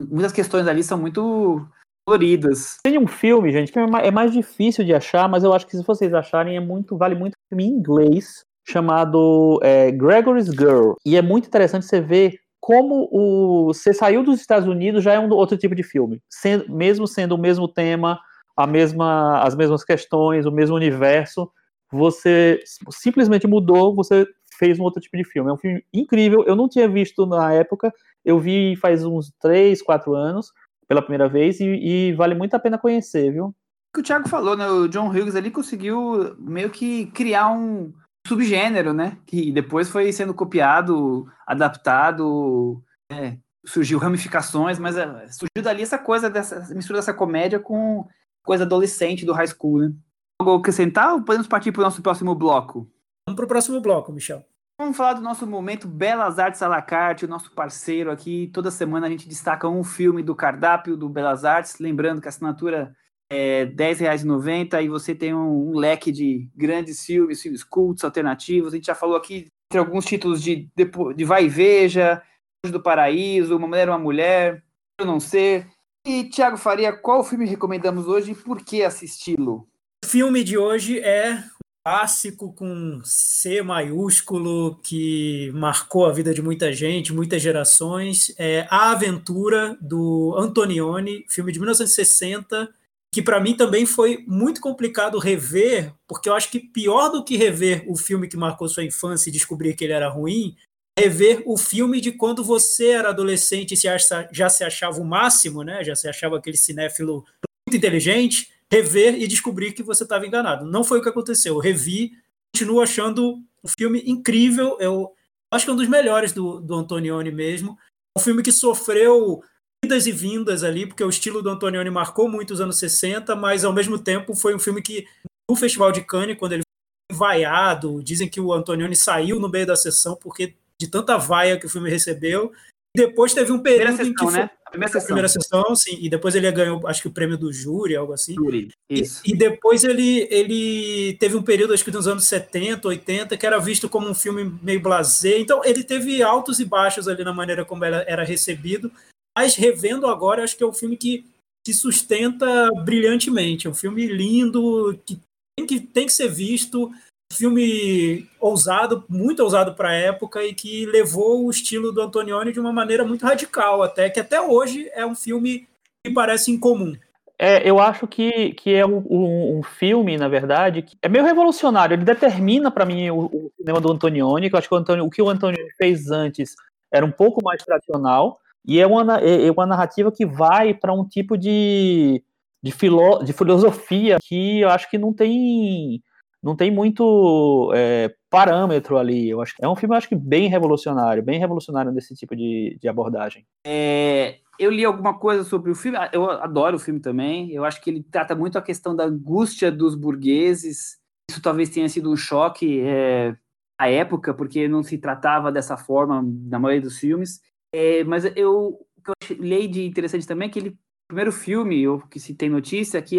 Muitas questões ali são muito coloridas.
Tem um filme, gente, que é, é mais difícil de achar, mas eu acho que se vocês acharem é muito vale muito filme em inglês chamado é, Gregory's Girl. E é muito interessante você ver como o você saiu dos Estados Unidos já é um outro tipo de filme, sendo, mesmo sendo o mesmo tema, a mesma, as mesmas questões, o mesmo universo, você simplesmente mudou, você fez um outro tipo de filme. É um filme incrível, eu não tinha visto na época, eu vi faz uns 3, 4 anos, pela primeira vez, e, e vale muito a pena conhecer, viu? O
que o Thiago falou, né? O John Hughes ali conseguiu meio que criar um, subgênero, né? Que depois foi sendo copiado, adaptado, é, surgiu ramificações, mas é, surgiu dali essa coisa, dessa mistura dessa comédia com coisa adolescente do high school, né? Algo acrescentar ou podemos partir para o nosso próximo bloco?
Vamos para o próximo bloco, Michel.
Vamos falar do nosso momento Belas Artes à la carte, o nosso parceiro aqui. Toda semana a gente destaca um filme do cardápio do Belas Artes. Lembrando que a assinatura é, R$10,90 e você tem um, um, leque de grandes filmes, filmes cultos, alternativos. A gente já falou aqui entre alguns títulos de, de, de Vai e Veja, do Paraíso, Uma Mulher, Uma Mulher, Eu Não Ser. E, Tiago Faria, qual filme recomendamos hoje e por que assisti-lo?
O filme de hoje é clássico com C maiúsculo que marcou a vida de muita gente, muitas gerações. É A Aventura do Antonioni, filme de 1960, que para mim também foi muito complicado rever, porque eu acho que pior do que rever o filme que marcou sua infância e descobrir que ele era ruim, é rever o filme de quando você era adolescente e já se achava o máximo, né? Já se achava aquele cinéfilo muito inteligente, rever e descobrir que você estava enganado. Não foi o que aconteceu. Eu revi, continuo achando o filme incrível. Eu acho que é um dos melhores do, do Antonioni mesmo. É um filme que sofreu idas e vindas ali, porque o estilo do Antonioni marcou muito os anos 60, mas ao mesmo tempo foi um filme que, no Festival de Cannes, quando ele foi vaiado, dizem que o Antonioni saiu no meio da sessão porque de tanta vaia que o filme recebeu. Depois teve um período sessão, em que foi,
né? A primeira sessão.
A primeira sessão, sim. E depois ele ganhou, acho que o prêmio do júri, algo assim.
Júri, isso.
E, e, depois ele, ele teve um período, acho que nos anos 70, 80, que era visto como um filme meio blasé. Então ele teve altos e baixos ali na maneira como era, era recebido. Mas revendo agora, acho que é um filme que se sustenta brilhantemente. É um filme lindo, que tem que, tem que ser visto. Filme ousado, muito ousado para a época e que levou o estilo do Antonioni de uma maneira muito radical, até que até hoje é um filme que parece incomum.
É, eu acho que, que é um, um, um, filme, na verdade, que é meio revolucionário. Ele determina para mim o, o, cinema do Antonioni, que eu acho que o, o que o Antonioni fez antes era um pouco mais tradicional, e é uma, é, é uma narrativa que vai para um tipo de, de, filo, de filosofia que eu acho que não tem não tem muito é, parâmetro ali. Eu acho é um filme, acho que bem revolucionário, bem revolucionário nesse tipo de, de abordagem.
É, eu li alguma coisa sobre o filme, eu adoro o filme também. Eu acho que ele trata muito a questão da angústia dos burgueses. Isso talvez tenha sido um choque é, à época, porque não se tratava dessa forma na maioria dos filmes. É, mas eu, o que eu li de interessante também é que ele, primeiro filme, o que se tem notícia, que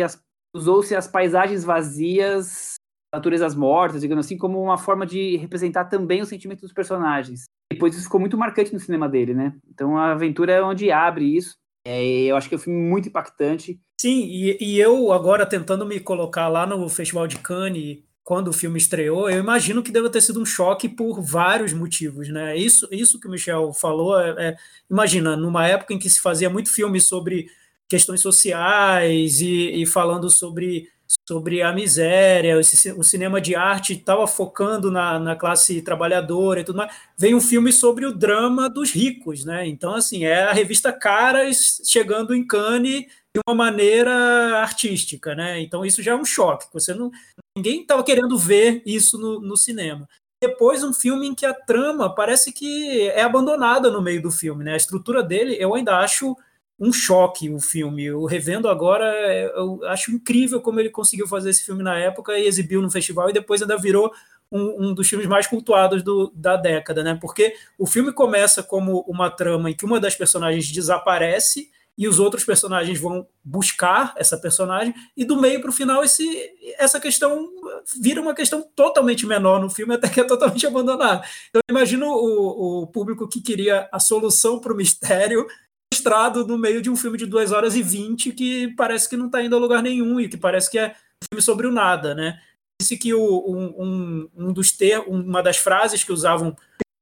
usou-se as paisagens vazias naturezas mortas, digamos assim, como uma forma de representar também o sentimento dos personagens. Depois isso ficou muito marcante no cinema dele, né? Então a aventura é onde abre isso. É, eu acho que é um filme muito impactante.
Sim, e, e, eu agora tentando me colocar lá no Festival de Cannes, quando o filme estreou, eu imagino que deva ter sido um choque por vários motivos, né? Isso, isso que o Michel falou, é, é, imagina, numa época em que se fazia muito filme sobre questões sociais e, e falando sobre sobre a miséria, o cinema de arte estava focando na, na, classe trabalhadora e tudo mais. Vem um filme sobre o drama dos ricos, né? Então, assim, é a revista Caras chegando em Cannes de uma maneira artística, né? Então, isso já é um choque. Você não, ninguém estava querendo ver isso no, no cinema. Depois, um filme em que a trama parece que é abandonada no meio do filme, né? A estrutura dele, eu ainda acho um choque o filme. Eu revendo agora, eu acho incrível como ele conseguiu fazer esse filme na época e exibiu no festival e depois ainda virou um, um dos filmes mais cultuados do, da década, né? Porque o filme começa como uma trama em que uma das personagens desaparece e os outros personagens vão buscar essa personagem e do meio para o final esse, essa questão vira uma questão totalmente menor no filme até que é totalmente abandonada. Então eu imagino o, o público que queria a solução para o mistério mostrado no meio de um filme de 2 horas e 20 que parece que não está indo a lugar nenhum e que parece que é um filme sobre o nada, né? Disse que o, um, um, dos ter, uma das frases que usavam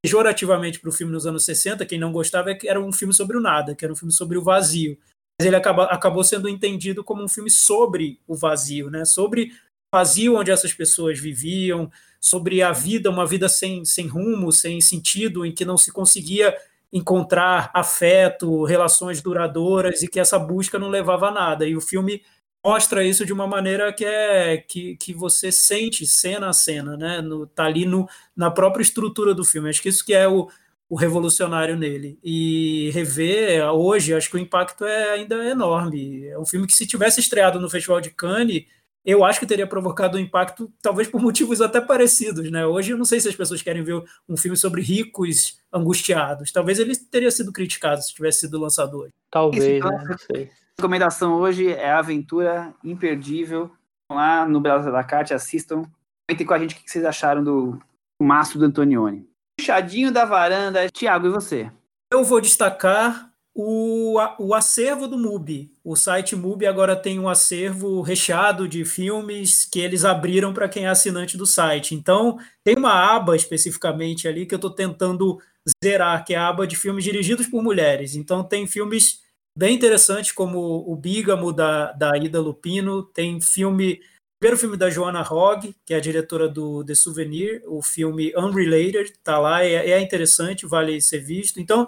pejorativamente para o filme nos anos 60, quem não gostava, é que era um filme sobre o nada, que era um filme sobre o vazio. Mas ele acaba, acabou sendo entendido como um filme sobre o vazio, né? Sobre o vazio onde essas pessoas viviam, sobre a vida, uma vida sem, sem rumo, sem sentido, em que não se conseguia encontrar afeto, relações duradouras e que essa busca não levava a nada. E o filme mostra isso de uma maneira que é que, que você sente cena a cena, né? No, tá ali no, na própria estrutura do filme. Acho que isso que é o, o revolucionário nele. E rever hoje, acho que o impacto é ainda enorme. É um filme que se tivesse estreado no Festival de Cannes, eu acho que teria provocado um impacto, talvez por motivos até parecidos, né? Hoje eu não sei se as pessoas querem ver um filme sobre ricos angustiados. Talvez ele teria sido criticado se tivesse sido lançado hoje.
Talvez, então, né? Não
sei. A recomendação hoje é a aventura imperdível. Vão lá no Belas da Carte, assistam. Comentem com a gente o que vocês acharam do Maço do Antonioni. Puxadinho da varanda. Tiago, e você?
Eu vou destacar o, o acervo do MUBI. O site MUBI agora tem um acervo recheado de filmes que eles abriram para quem é assinante do site. Então, tem uma aba especificamente ali que eu estou tentando zerar, que é a aba de filmes dirigidos por mulheres. Então, tem filmes bem interessantes, como o Bígamo, da, da Ida Lupino, tem filme. Primeiro filme da Joana Hogg, que é a diretora do The Souvenir, o filme Unrelated, está lá, é, é interessante, vale ser visto. Então,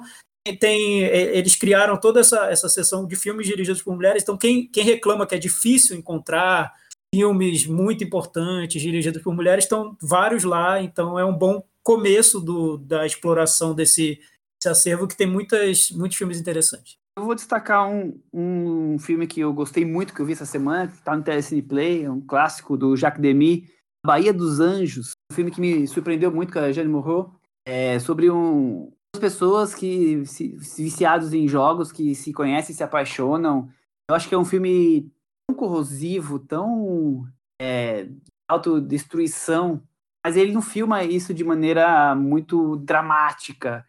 tem, é, eles criaram toda essa, essa sessão de filmes dirigidos por mulheres. Então, quem, quem reclama que é difícil encontrar filmes muito importantes dirigidos por mulheres, estão vários lá. Então, é um bom começo do, da exploração desse, desse acervo que tem muitas, muitos filmes interessantes.
Eu vou destacar um, um filme que eu gostei muito, que eu vi essa semana, que está no Telecine Play, é um clássico do Jacques Demy, Bahia dos Anjos, um filme que me surpreendeu muito com a Jane Morro, é sobre um, pessoas que se, viciados em jogos, que se conhecem, se apaixonam. Eu acho que é um filme tão corrosivo, tão é, autodestruição, mas ele não filma isso de maneira muito dramática.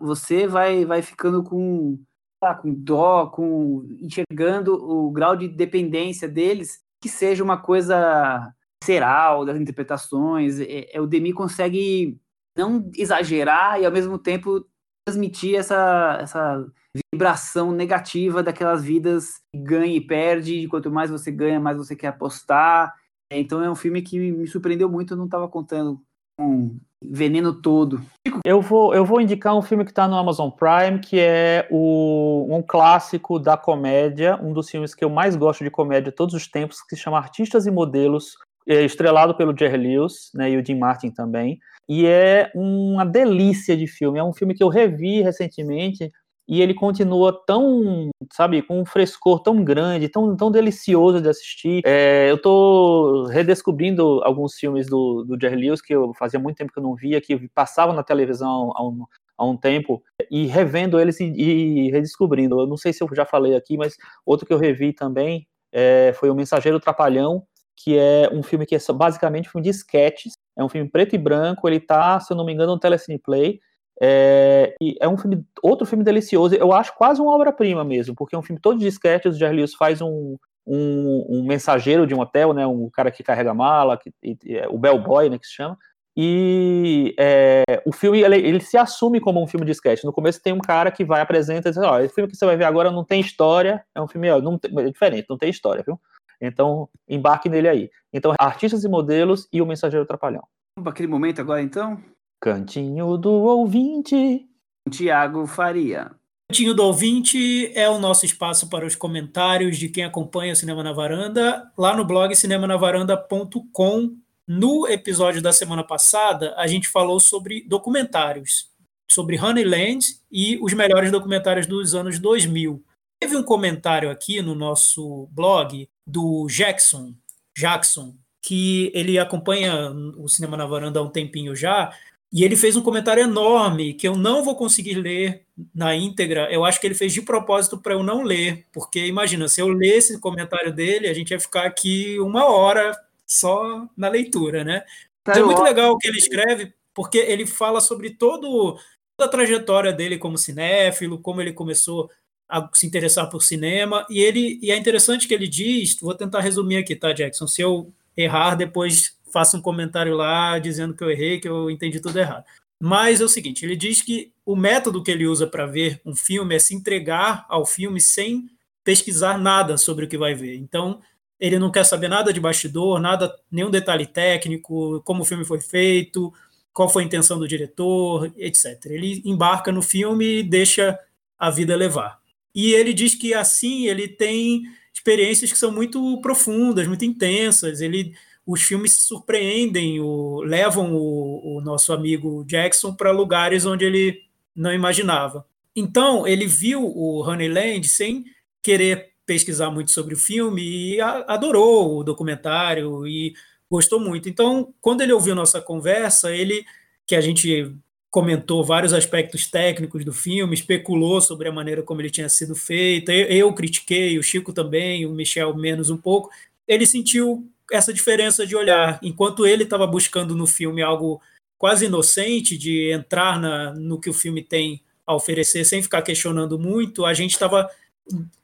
Você vai, vai ficando com, tá, com dó, com enxergando o grau de dependência deles, que seja uma coisa seral das interpretações. É, é, o Demi consegue não exagerar e ao mesmo tempo transmitir essa, essa vibração negativa daquelas vidas que ganha e perde, e quanto mais você ganha, mais você quer apostar. Então é um filme que me surpreendeu muito, eu não estava contando um veneno todo.
Eu vou, eu vou indicar um filme que está no Amazon Prime, que é o, um clássico da comédia, um dos filmes que eu mais gosto de comédia todos os tempos, que se chama Artistas e Modelos, é estrelado pelo Jerry Lewis né, e o Jim Martin também. E é uma delícia de filme. É um filme que eu revi recentemente e ele continua tão, sabe, com um frescor tão grande, tão, tão delicioso de assistir. É, eu estou redescobrindo alguns filmes do, do Jerry Lewis que eu fazia muito tempo que eu não via, que passavam na televisão há um, há um tempo, e revendo eles e, e, redescobrindo. Eu não sei se eu já falei aqui, mas outro que eu revi também é, foi O Mensageiro Trapalhão, que é um filme que é basicamente um filme de sketches, é um filme preto e branco, ele está, se eu não me engano, no Telecine Play, é, e é um filme, outro filme delicioso, eu acho quase uma obra-prima mesmo, porque é um filme todo de sketches, o Jerry Lewis faz um, um, um, mensageiro de um hotel, né, um cara que carrega mala, que, é, o bellboy, né, que se chama, e é, o filme, ele, ele, se assume como um filme de sketch, no começo tem um cara que vai, apresenta e diz, ó, esse filme que você vai ver agora não tem história, é um filme, ó, não, é diferente, não tem história, viu? Então, embarque nele aí. Então, artistas e modelos e o mensageiro trapalhão.
Vamos para aquele momento agora, então?
Cantinho do ouvinte.
Tiago Faria.
Cantinho do ouvinte é o nosso espaço para os comentários de quem acompanha o Cinema na Varanda, lá no blog cinemanavaranda.com. No episódio da semana passada, a gente falou sobre documentários, sobre Honeyland e os melhores documentários dos anos 2000. Teve um comentário aqui no nosso blog do Jackson, Jackson, que ele acompanha o Cinema na Varanda há um tempinho já, e ele fez um comentário enorme que eu não vou conseguir ler na íntegra. Eu acho que ele fez de propósito para eu não ler, porque imagina, se eu ler esse comentário dele, a gente ia ficar aqui uma hora só na leitura, né? Tá é muito legal o que ele escreve, porque ele fala sobre todo, toda a trajetória dele como cinéfilo, como ele começou a se interessar por cinema, e ele e é interessante que ele diz, vou tentar resumir aqui, tá, Jackson? Se eu errar, depois faça um comentário lá dizendo que eu errei, que eu entendi tudo errado. Mas é o seguinte, ele diz que o método que ele usa para ver um filme é se entregar ao filme sem pesquisar nada sobre o que vai ver. Então, ele não quer saber nada de bastidor, nada, nenhum detalhe técnico, como o filme foi feito, qual foi a intenção do diretor, etc. Ele embarca no filme e deixa a vida levar. E ele diz que assim ele tem experiências que são muito profundas, muito intensas. Ele os filmes surpreendem, o, levam o, o nosso amigo Jackson para lugares onde ele não imaginava. Então, ele viu o Honeyland sem querer pesquisar muito sobre o filme e adorou o documentário e gostou muito. Então, quando ele ouviu nossa conversa, ele que a gente comentou vários aspectos técnicos do filme, especulou sobre a maneira como ele tinha sido feito. Eu, eu critiquei, o Chico também, o Michel menos um pouco. Ele sentiu essa diferença de olhar. Enquanto ele estava buscando no filme algo quase inocente, de entrar na, no que o filme tem a oferecer sem ficar questionando muito, a gente estava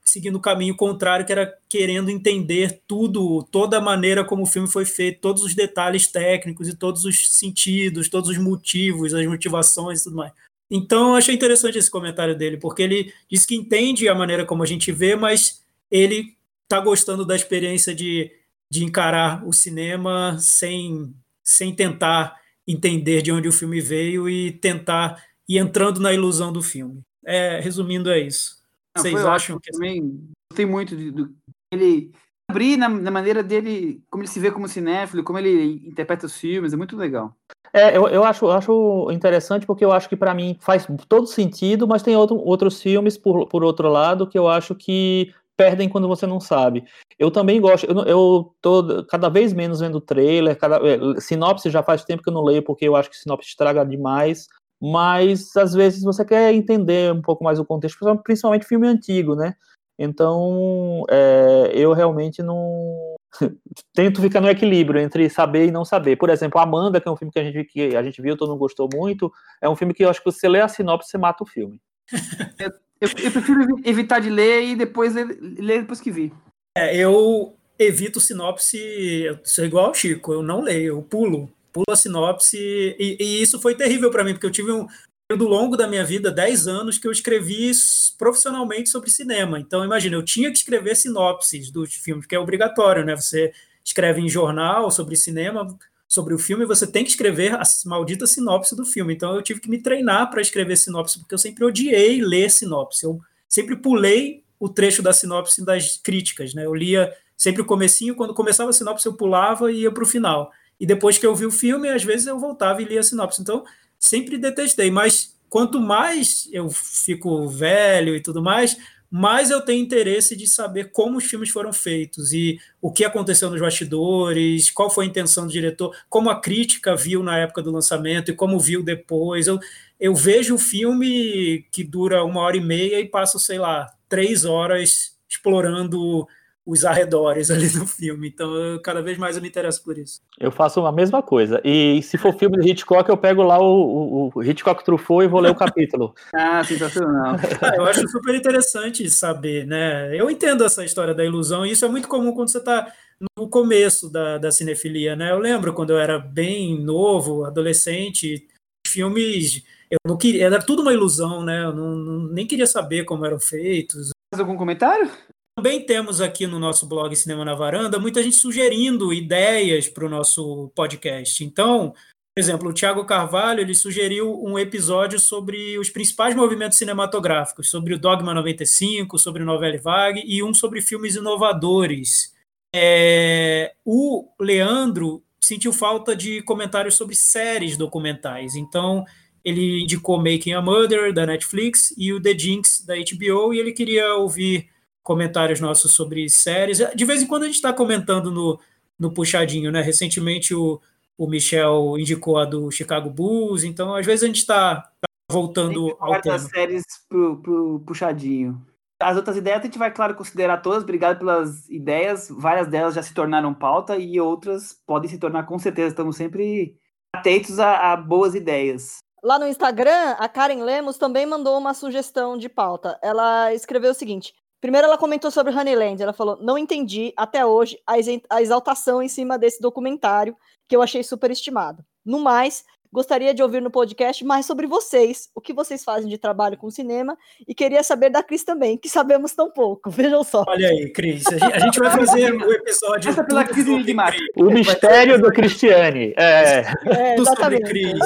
seguindo o caminho contrário, que era querendo entender tudo, toda a maneira como o filme foi feito, todos os detalhes técnicos e todos os sentidos, todos os motivos, as motivações e tudo mais. Então, eu achei interessante esse comentário dele, porque ele diz que entende a maneira como a gente vê, mas ele está gostando da experiência de de encarar o cinema sem, sem tentar entender de onde o filme veio e tentar ir entrando na ilusão do filme. É, resumindo, é isso.
Vocês acham que. Também gostei muito de, do, ele abrir na, na, maneira dele, como ele se vê como cinéfilo, como ele interpreta os filmes, é muito legal.
É, eu, eu acho, eu acho interessante porque eu acho que para mim faz todo sentido, mas tem outro, outros filmes, por, por outro lado, que eu acho que perdem quando você não sabe. Eu também gosto, eu, eu tô cada vez menos vendo trailer, cada, é, sinopse já faz tempo que eu não leio, porque eu acho que sinopse estraga demais, mas às vezes você quer entender um pouco mais o contexto, principalmente filme antigo, né? Então, é, eu realmente não tento ficar no equilíbrio entre saber e não saber. Por exemplo, Amanda, que é um filme que a gente, que a gente viu, todo mundo gostou muito, é um filme que eu acho que você lê a sinopse, você mata o filme.
Eu, eu, prefiro evitar de ler e depois ler, ler depois que vi.
É, eu evito sinopse, eu sou igual ao Chico, eu não leio, eu pulo, pulo a sinopse, e, e isso foi terrível para mim, porque eu tive um período longo da minha vida, 10 anos, que eu escrevi profissionalmente sobre cinema. Então, imagina, eu tinha que escrever sinopses dos filmes, que é obrigatório, né? Você escreve em jornal sobre cinema, sobre o filme, você tem que escrever a maldita sinopse do filme. Então eu tive que me treinar para escrever sinopse, porque eu sempre odiei ler sinopse. Eu sempre pulei o trecho da sinopse das críticas, né? Eu lia sempre o comecinho, quando começava a sinopse eu pulava e ia para o final. E depois que eu vi o filme, às vezes eu voltava e lia a sinopse. Então, sempre detestei, mas quanto mais eu fico velho e tudo mais, mais eu tenho interesse de saber como os filmes foram feitos e o que aconteceu nos bastidores, qual foi a intenção do diretor, como a crítica viu na época do lançamento e como viu depois. Eu, eu vejo o filme que dura uma hora e meia e passo, sei lá, três horas explorando os arredores ali do filme. Então, eu, cada vez mais eu me interesso por isso.
Eu faço a mesma coisa. E se for filme de Hitchcock, eu pego lá o, o, o Hitchcock Truffaut e vou ler o capítulo.
ah, sensacional.
Ah, eu acho super interessante saber, né? Eu entendo essa história da ilusão, e isso é muito comum quando você está no começo da, da cinefilia, né? Eu lembro quando eu era bem novo, adolescente, filmes eu não queria, era tudo uma ilusão, né? Eu não, não, nem queria saber como eram feitos.
Mais algum comentário?
Também temos aqui no nosso blog Cinema na Varanda muita gente sugerindo ideias para o nosso podcast. Então, por exemplo, o Tiago Carvalho ele sugeriu um episódio sobre os principais movimentos cinematográficos, sobre o Dogma 95, sobre Novelle Vague e um sobre filmes inovadores. É, o Leandro sentiu falta de comentários sobre séries documentais, então ele indicou Making a Murder da Netflix e o The Jinx da HBO e ele queria ouvir comentários nossos sobre séries. De vez em quando a gente está comentando no, no puxadinho, né? Recentemente o, o Michel indicou a do Chicago Bulls, então às vezes a gente está tá voltando ao tema.
séries pro, pro puxadinho. As outras ideias a gente vai, claro, considerar todas. Obrigado pelas ideias. Várias delas já se tornaram pauta e outras podem se tornar com certeza. Estamos sempre atentos a, a boas ideias.
Lá no Instagram, a Karen Lemos também mandou uma sugestão de pauta. Ela escreveu o seguinte: Primeiro, ela comentou sobre Honeyland. Ela falou: Não entendi até hoje a exaltação em cima desse documentário, que eu achei super estimado. No mais, gostaria de ouvir no podcast mais sobre vocês, o que vocês fazem de trabalho com cinema, e queria saber da Cris também, que sabemos tão pouco. Vejam só.
Olha aí, Cris, a gente vai fazer o episódio.
Essa pela Cris de
O mistério do Cristiane. É,
é
tudo sobre Cris.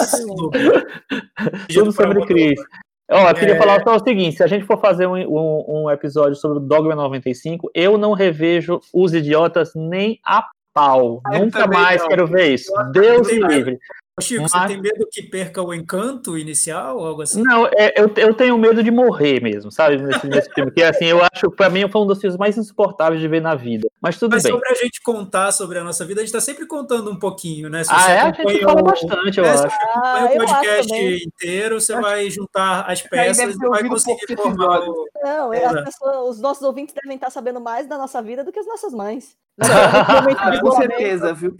Tudo sobre Cris. Ó, eu queria é... falar só o seguinte: se a gente for fazer um, um, um, episódio sobre o Dogma 95, eu não revejo os idiotas nem a pau. Eu Nunca mais não. quero ver isso. Deus me livre.
Chico, Mas... você tem medo que perca o encanto inicial ou algo assim?
Não, é, eu, eu tenho medo de morrer mesmo, sabe? Nesse, nesse filme. Que assim, eu acho, pra mim, foi um dos filmes mais insuportáveis de ver na vida. Mas tudo
Mas
bem.
Mas sobre a gente contar sobre a nossa vida, a gente tá sempre contando um pouquinho, né?
Se ah, é? A gente fala bastante, eu
é,
acho.
Se ah, o podcast inteiro, você vai juntar as peças e vai conseguir formar o...
Não, é. pessoas, os nossos ouvintes devem estar sabendo mais da nossa vida do que as nossas mães.
Com certeza, viu?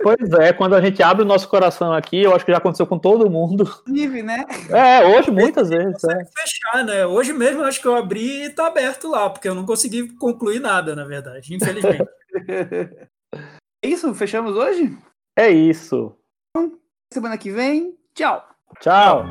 Pois é, quando a gente abre o nosso coração aqui, eu acho que já aconteceu com todo mundo.
Vive, né?
É, hoje muitas vezes. É.
fechar, né? Hoje mesmo eu acho que eu abri e tá aberto lá, porque eu não consegui concluir nada, na verdade, infelizmente.
é isso? Fechamos hoje?
É isso.
Semana que vem, tchau.
Tchau.